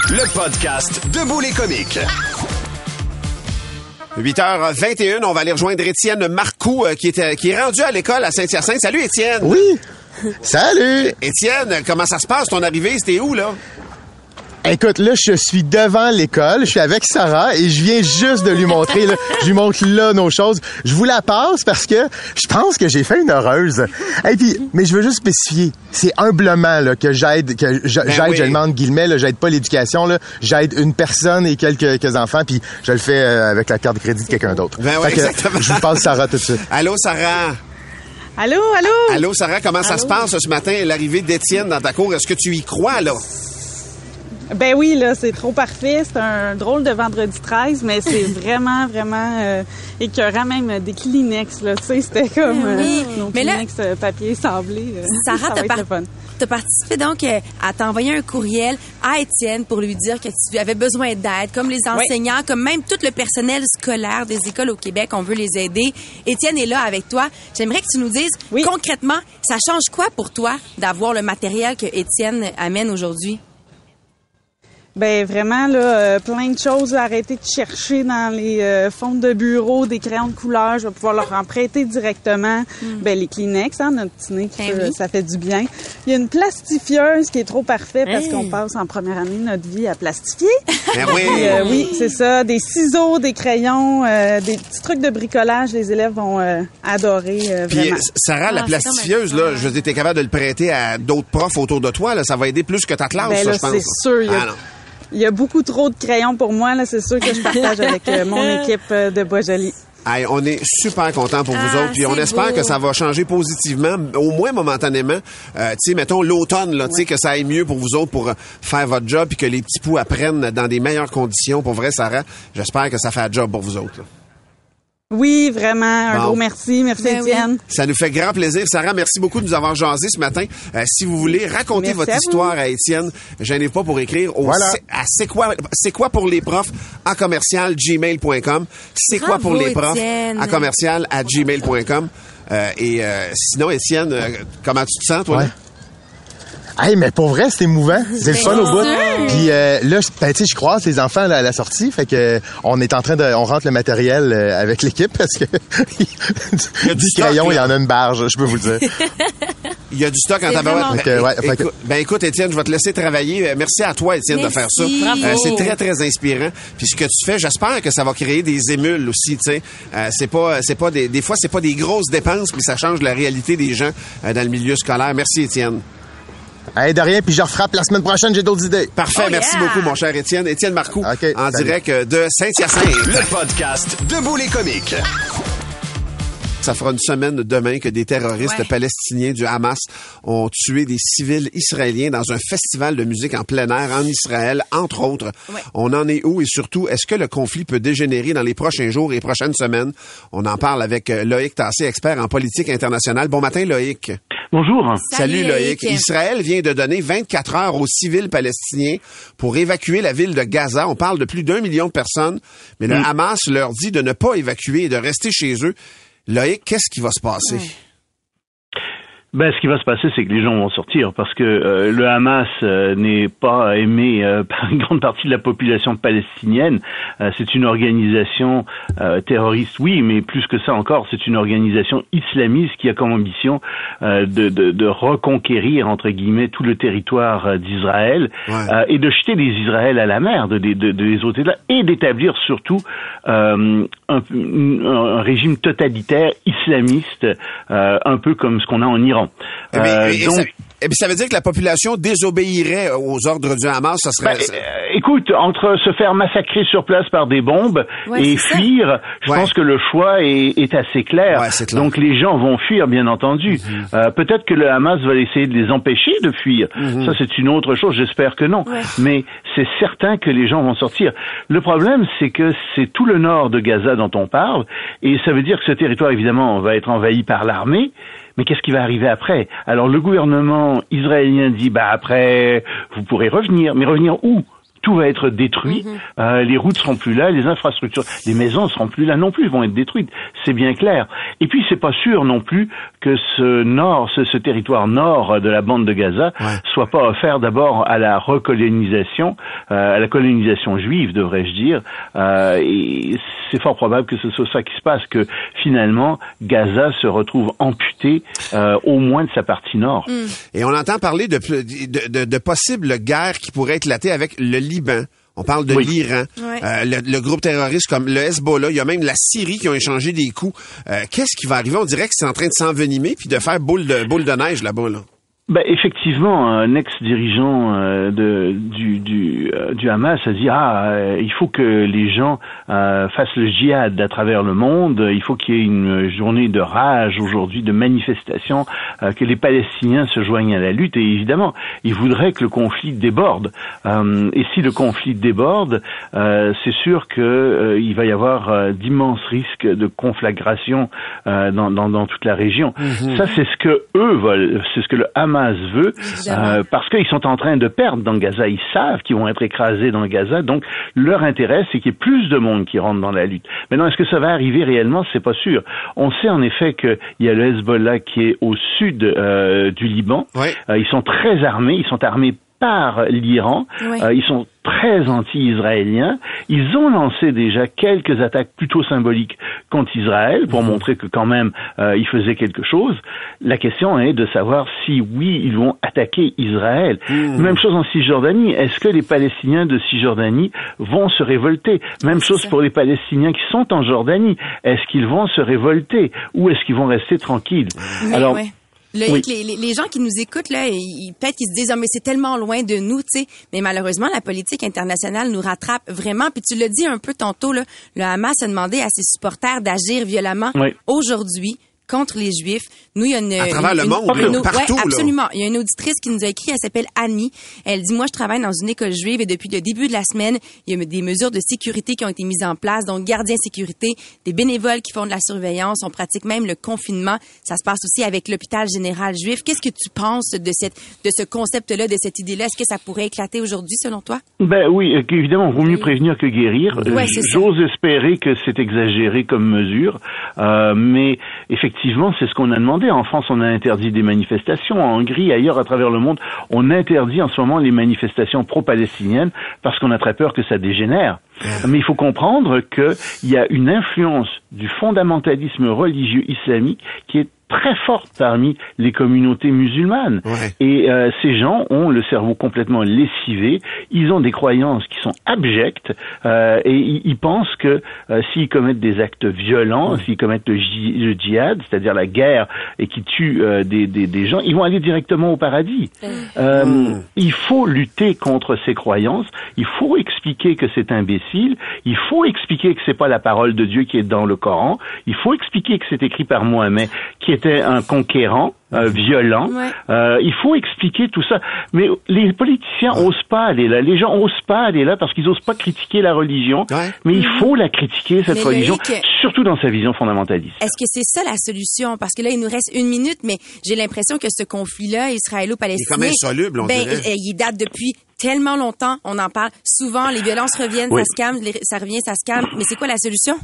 B: Le podcast Debout les comiques.
D: 8h21, on va aller rejoindre Étienne Marcoux euh, qui, est, qui est rendu à l'école à Saint-Hyacinthe. Salut Étienne.
F: Oui. Salut.
D: Étienne, comment ça se passe ton arrivée? C'était où là?
F: Écoute, là, je suis devant l'école, je suis avec Sarah et je viens juste de lui montrer, là, je lui montre là nos choses. Je vous la passe parce que je pense que j'ai fait une heureuse. Et puis, mais je veux juste spécifier, c'est humblement là, que j'aide, que je-
D: Ben
F: j'aide,
D: oui.
F: je demande guillemets, là, j'aide pas l'éducation, là, j'aide une personne et quelques, quelques enfants, puis je le fais euh, avec la carte de crédit de quelqu'un d'autre.
D: Ben ouais,
F: que,
D: exactement.
F: je vous passe Sarah tout de suite.
D: Allô Sarah?
O: Allô, allô?
D: Allô Sarah, comment ça se passe ce matin, l'arrivée d'Étienne dans ta cour? Est-ce que tu y crois là?
O: Ben oui, là, c'est trop parfait. C'est un drôle de vendredi 13, mais c'est vraiment, vraiment euh, écœurant, même des Kleenex, là. Tu sais, c'était comme euh,
A: Oui,
O: nos
A: mais là-
O: Kleenex euh, papier sablé. euh, ça
A: Sarah,
O: va
A: t'as
O: être
A: par-
O: le fun.
A: t'as participé donc euh, à t'envoyer un courriel à Étienne pour lui dire que tu avais besoin d'aide, comme les enseignants, comme même tout le personnel scolaire des écoles au Québec, on veut les aider. Étienne est là avec toi. J'aimerais que tu nous dises concrètement, ça change quoi pour toi d'avoir le matériel que Étienne amène aujourd'hui?
O: Ben vraiment là, euh, plein de choses à arrêter de chercher dans les euh, fonds de bureau, des crayons de couleur, je vais pouvoir leur en prêter directement. Ben les Kleenex, hein, notre petit nez, qui peut- ça fait du bien. Il y a une plastifieuse qui est trop parfait parce
A: Hey.
O: qu'on passe en première année de notre vie à plastifier.
D: Ben oui.
O: Euh, oui, c'est ça. Des ciseaux, des crayons, euh, des petits trucs de bricolage, les élèves vont euh, adorer euh,
D: Puis
O: vraiment.
D: Sarah, la plastifieuse, là, je veux dire, t'es capable de le prêter à d'autres profs autour de toi, là, ça va aider plus que ta classe,
O: Ben
D: ça,
O: là,
D: je pense.
O: c'est sûr. Y, a,
D: Ah.
O: Il y a beaucoup trop de crayons pour moi. Là, c'est sûr que je partage avec euh, mon équipe euh, de Bois-Joli.
D: Hey, on est super content pour vous
O: Ah,
D: autres, puis on espère
O: beau.
D: que ça va changer positivement, au moins momentanément. Euh, tu sais, mettons l'automne, là, tu sais, que ça aille mieux pour vous autres pour euh, faire votre job, puis que les petits poux apprennent dans des meilleures conditions. Pour vrai, Sarah, j'espère que ça fait un job pour vous autres. là.
O: Oui, vraiment. Un
D: Bon.
O: gros merci. Merci,
A: Ben
O: Étienne.
D: Ça nous fait grand plaisir. Sarah, merci beaucoup de nous avoir jasé ce matin. Euh, si vous voulez raconter
O: Merci
D: votre
O: à
D: histoire à Étienne, gênez pas pour écrire au
F: Voilà.
D: c'est- à c'est quoi c'est quoi pour les profs à commercial gmail.com. C'est quoi pour les profs
A: Étienne.
D: à commercial à gmail.com. Euh, et euh, sinon, Étienne, euh, comment tu te sens, toi? là?
F: Hey, mais pour vrai, c'est émouvant. C'est le fun au bout.
A: sûr.
F: Puis euh, là, je- ben, tu sais, je croise les enfants là, à la sortie, fait que euh, on est en train de, on rentre le matériel euh, avec l'équipe parce que
D: du
F: du
D: stock,
F: crayon, il y en a une barge, je peux vous le dire.
D: Il y a du stock en tabarouette.
A: vraiment-
F: ouais, que-
D: ben écoute, Étienne, je vais te laisser travailler. Euh, Merci à toi, Étienne, de faire ça. Euh, c'est très, très inspirant. Puis ce que tu fais, j'espère que ça va créer des émules aussi, tu sais. Euh, c'est pas, c'est pas des, des fois, c'est pas des grosses dépenses, mais ça change la réalité des gens euh, dans le milieu scolaire. Merci, Étienne.
F: Hey, de rien, puis je refrappe la semaine prochaine, j'ai d'autres idées.
D: Parfait,
A: Oh,
D: merci
A: yeah.
D: beaucoup, mon cher Étienne. Étienne Marcoux,
F: OK,
D: en
F: salut.
D: direct euh, de Saint-Hyacinthe.
B: Le podcast Debout les comiques.
D: Ça fera une semaine demain que des terroristes
A: Ouais.
D: palestiniens du Hamas ont tué des civils israéliens dans un festival de musique en plein air en Israël, entre autres.
A: Ouais.
D: On en est où et surtout, est-ce que le conflit peut dégénérer dans les prochains jours et prochaines semaines? On en parle avec euh, Loïc Tassé, expert en politique internationale. Bon matin, Loïc.
P: Bonjour.
A: Salut, Loïc.
D: Israël vient de donner 24 heures aux civils palestiniens pour évacuer la ville de Gaza. On parle de plus d'un million de personnes, mais le
P: Mm.
D: Hamas leur dit de ne pas évacuer et de rester chez eux. Loïc, qu'est-ce qui va se passer?
P: Ben, ce qui va se passer, c'est que les gens vont sortir parce que euh, le Hamas euh, n'est pas aimé euh, par une grande partie de la population palestinienne. Euh, c'est une organisation euh, terroriste, oui, mais plus que ça encore, c'est une organisation islamiste qui a comme ambition euh, de, de, de reconquérir entre guillemets tout le territoire d'Israël
D: Ouais.
P: euh, et de jeter des Israëls à la mer, de, de, les ôter de là, et d'établir surtout euh, un, un- un régime totalitaire islamiste, euh, un peu comme ce qu'on a en Iran.
D: Eh
P: Euh, donc,
D: ça, eh bien, ça veut dire que la population désobéirait aux ordres du Hamas. Ça serait.
P: Ben, euh, écoute, entre se faire massacrer sur place par des bombes
D: Ouais,
P: et
D: ça.
P: fuir, je
D: Ouais.
P: pense que le choix est, est assez clair.
D: Ouais, c'est clair.
P: Donc les gens vont fuir, bien entendu.
D: Mhm.
P: Euh, Peut-être que le Hamas va essayer de les empêcher de fuir.
D: Mhm.
P: Ça, c'est une autre chose. J'espère que non. Mais c'est certain que les gens vont sortir. Le problème, c'est que c'est tout le nord de Gaza dont on parle, et ça veut dire que ce territoire, évidemment, va être envahi par l'armée. Mais qu'est-ce qui va arriver après? Alors le gouvernement israélien dit bah après vous pourrez revenir, mais revenir où? Tout va être détruit, Euh, les routes seront plus là, les infrastructures, les maisons seront plus là non plus, vont être détruites, c'est bien clair. Et puis c'est pas sûr non plus que ce nord, ce, territoire nord de la bande de Gaza soit pas offert d'abord à la recolonisation, euh, à la colonisation juive, devrais-je dire. Euh, et c'est fort probable que ce soit ça qui se passe, que finalement Gaza se retrouve amputé euh, au moins de sa partie nord.
D: Mm. Et on entend parler de, de, de, possibles guerres qui pourraient éclater avec le Liban. On parle de l'Iran, euh, le, groupe terroriste comme le Hezbollah, il y a même la Syrie qui ont échangé des coups. Euh, qu'est-ce qui va arriver? On dirait que c'est en train de s'envenimer puis de faire boule de, boule de neige là-bas. Là.
P: Ben, effectivement, un ex-dirigeant euh, de, du, du, euh, du, Hamas a dit ah euh, il faut que les gens fassent le djihad à travers le monde, il faut qu'il y ait une journée de rage aujourd'hui, de manifestation, que les Palestiniens se joignent à la lutte et évidemment il voudrait que le conflit déborde. et si le conflit déborde, c'est sûr que il va y avoir d'immenses risques de conflagration dans, dans, dans, toute la région. Mhm. Ça c'est ce que eux veulent, c'est ce que le Hamas Hamas veut, euh, parce qu'ils sont en train de perdre dans Gaza. Ils savent qu'ils vont être écrasés dans Gaza, donc leur intérêt, c'est qu'il y ait plus de monde qui rentre dans la lutte. Maintenant, est-ce que ça va arriver réellement? C'est pas sûr. On sait en effet qu'il y a le Hezbollah qui est au sud euh, du Liban. Euh, ils sont très armés, ils sont armés par l'Iran. ils sont très anti-israéliens. Ils ont lancé déjà quelques attaques plutôt symboliques contre Israël pour mhm. montrer que quand même euh, ils faisaient quelque chose. La question est de savoir si oui ils vont attaquer Israël. Mhm. Même chose en Cisjordanie. Est-ce que les Palestiniens de Cisjordanie vont se révolter? Même chose pour les Palestiniens qui sont en Jordanie. Est-ce qu'ils vont se révolter ou est-ce qu'ils vont rester tranquilles?
A: Alors les, gens qui nous écoutent, là, ils, peut-être qu'ils se disent, ah, mais c'est tellement loin de nous, tu sais. Mais malheureusement, la politique internationale nous rattrape vraiment. Puis tu l'as dit un peu tantôt, là, le Hamas a demandé à ses supporters d'agir violemment aujourd'hui contre les Juifs. Nous, il y a une...
D: À travers le monde, partout,
A: absolument. Il y a une auditrice qui nous a écrit, elle s'appelle Annie. Elle dit, moi, je travaille dans une école juive et depuis le début de la semaine, il y a des mesures de sécurité qui ont été mises en place, donc gardiens sécurité, des bénévoles qui font de la surveillance, on pratique même le confinement. Ça se passe aussi avec l'hôpital général juif. Qu'est-ce que tu penses de cette, de ce concept-là, de cette idée-là? Est-ce que ça pourrait éclater aujourd'hui, selon toi?
P: Ben oui, euh, évidemment, il vaut mieux prévenir que guérir.
A: Ouais,
P: J'ose espérer que c'est exagéré comme mesure, euh, mais effectivement, effectivement, c'est ce qu'on a demandé. En France, on a interdit des manifestations. En Hongrie, ailleurs à travers le monde, on interdit en ce moment les manifestations pro-palestiniennes parce qu'on a très peur que ça dégénère. Mais il faut comprendre qu'il y a une influence du fondamentalisme religieux islamique qui est très forte parmi les communautés musulmanes. Et euh, ces gens ont le cerveau complètement lessivé, ils ont des croyances qui sont abjectes euh, et ils, pensent que euh, s'ils commettent des actes violents, s'ils commettent le, djihad, c'est-à-dire la guerre et qui tuent des, des, des, gens, ils vont aller directement au paradis. Mm. Il faut lutter contre ces croyances, il faut expliquer que c'est imbécile, il faut expliquer que c'est pas la parole de Dieu qui est dans le Coran, il faut expliquer que c'est écrit par Mohamed qui est était un conquérant, euh, violent. Euh, il faut expliquer tout ça. Mais les politiciens osent pas aller là. Les gens osent pas aller là parce qu'ils osent pas critiquer la religion. Mais il faut la critiquer, cette religion, surtout dans sa vision fondamentaliste.
A: Est-ce que c'est ça la solution? Parce que là, il nous reste une minute, mais j'ai l'impression que ce conflit-là, israélo-palestinien...
D: Il est quand même soluble, on
A: ben,
D: dirait.
A: Il date depuis tellement longtemps. On en parle souvent. Les violences reviennent, ça se calme, ça revient, ça se calme. Mais c'est quoi la solution?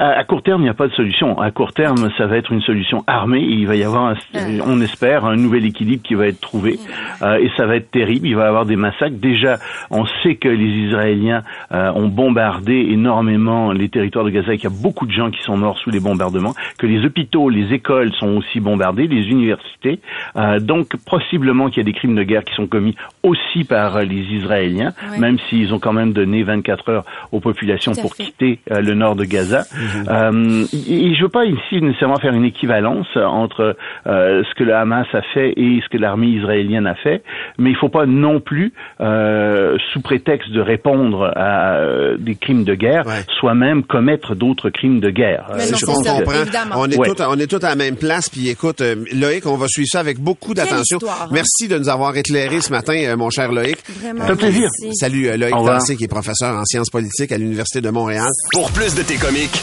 P: À, court terme, il n'y a pas de solution. À court terme, ça va être une solution armée. il va y avoir, on espère, un nouvel équilibre qui va être trouvé. Euh, et ça va être terrible. Il va y avoir des massacres. Déjà, on sait que les Israéliens euh, ont bombardé énormément les territoires de Gaza et qu'il y a beaucoup de gens qui sont morts sous les bombardements. Que les hôpitaux, les écoles sont aussi bombardés, les universités. Euh, donc, possiblement qu'il y a des crimes de guerre qui sont commis aussi par les Israéliens, même s'ils ont quand même donné 24 heures aux populations pour quitter le nord de Gaza. Mhm. Euh, et je veux pas ici nécessairement faire une équivalence entre euh, ce que le Hamas a fait et ce que l'armée israélienne a fait, mais il faut pas non plus, euh, sous prétexte de répondre à euh, des crimes de guerre, soi-même commettre d'autres crimes de guerre.
A: Mais je comprends.
D: On est, tous, on est tous à la même place. Puis écoute, Loïc, on va suivre ça avec beaucoup d'attention.
A: Hein?
D: Merci de nous avoir éclairé ce matin, mon cher Loïc.
A: Vraiment.
P: un plaisir.
D: Salut, Loïc Tassé, qui est professeur en sciences politiques à l'Université de Montréal.
B: Pour plus de tes comiques,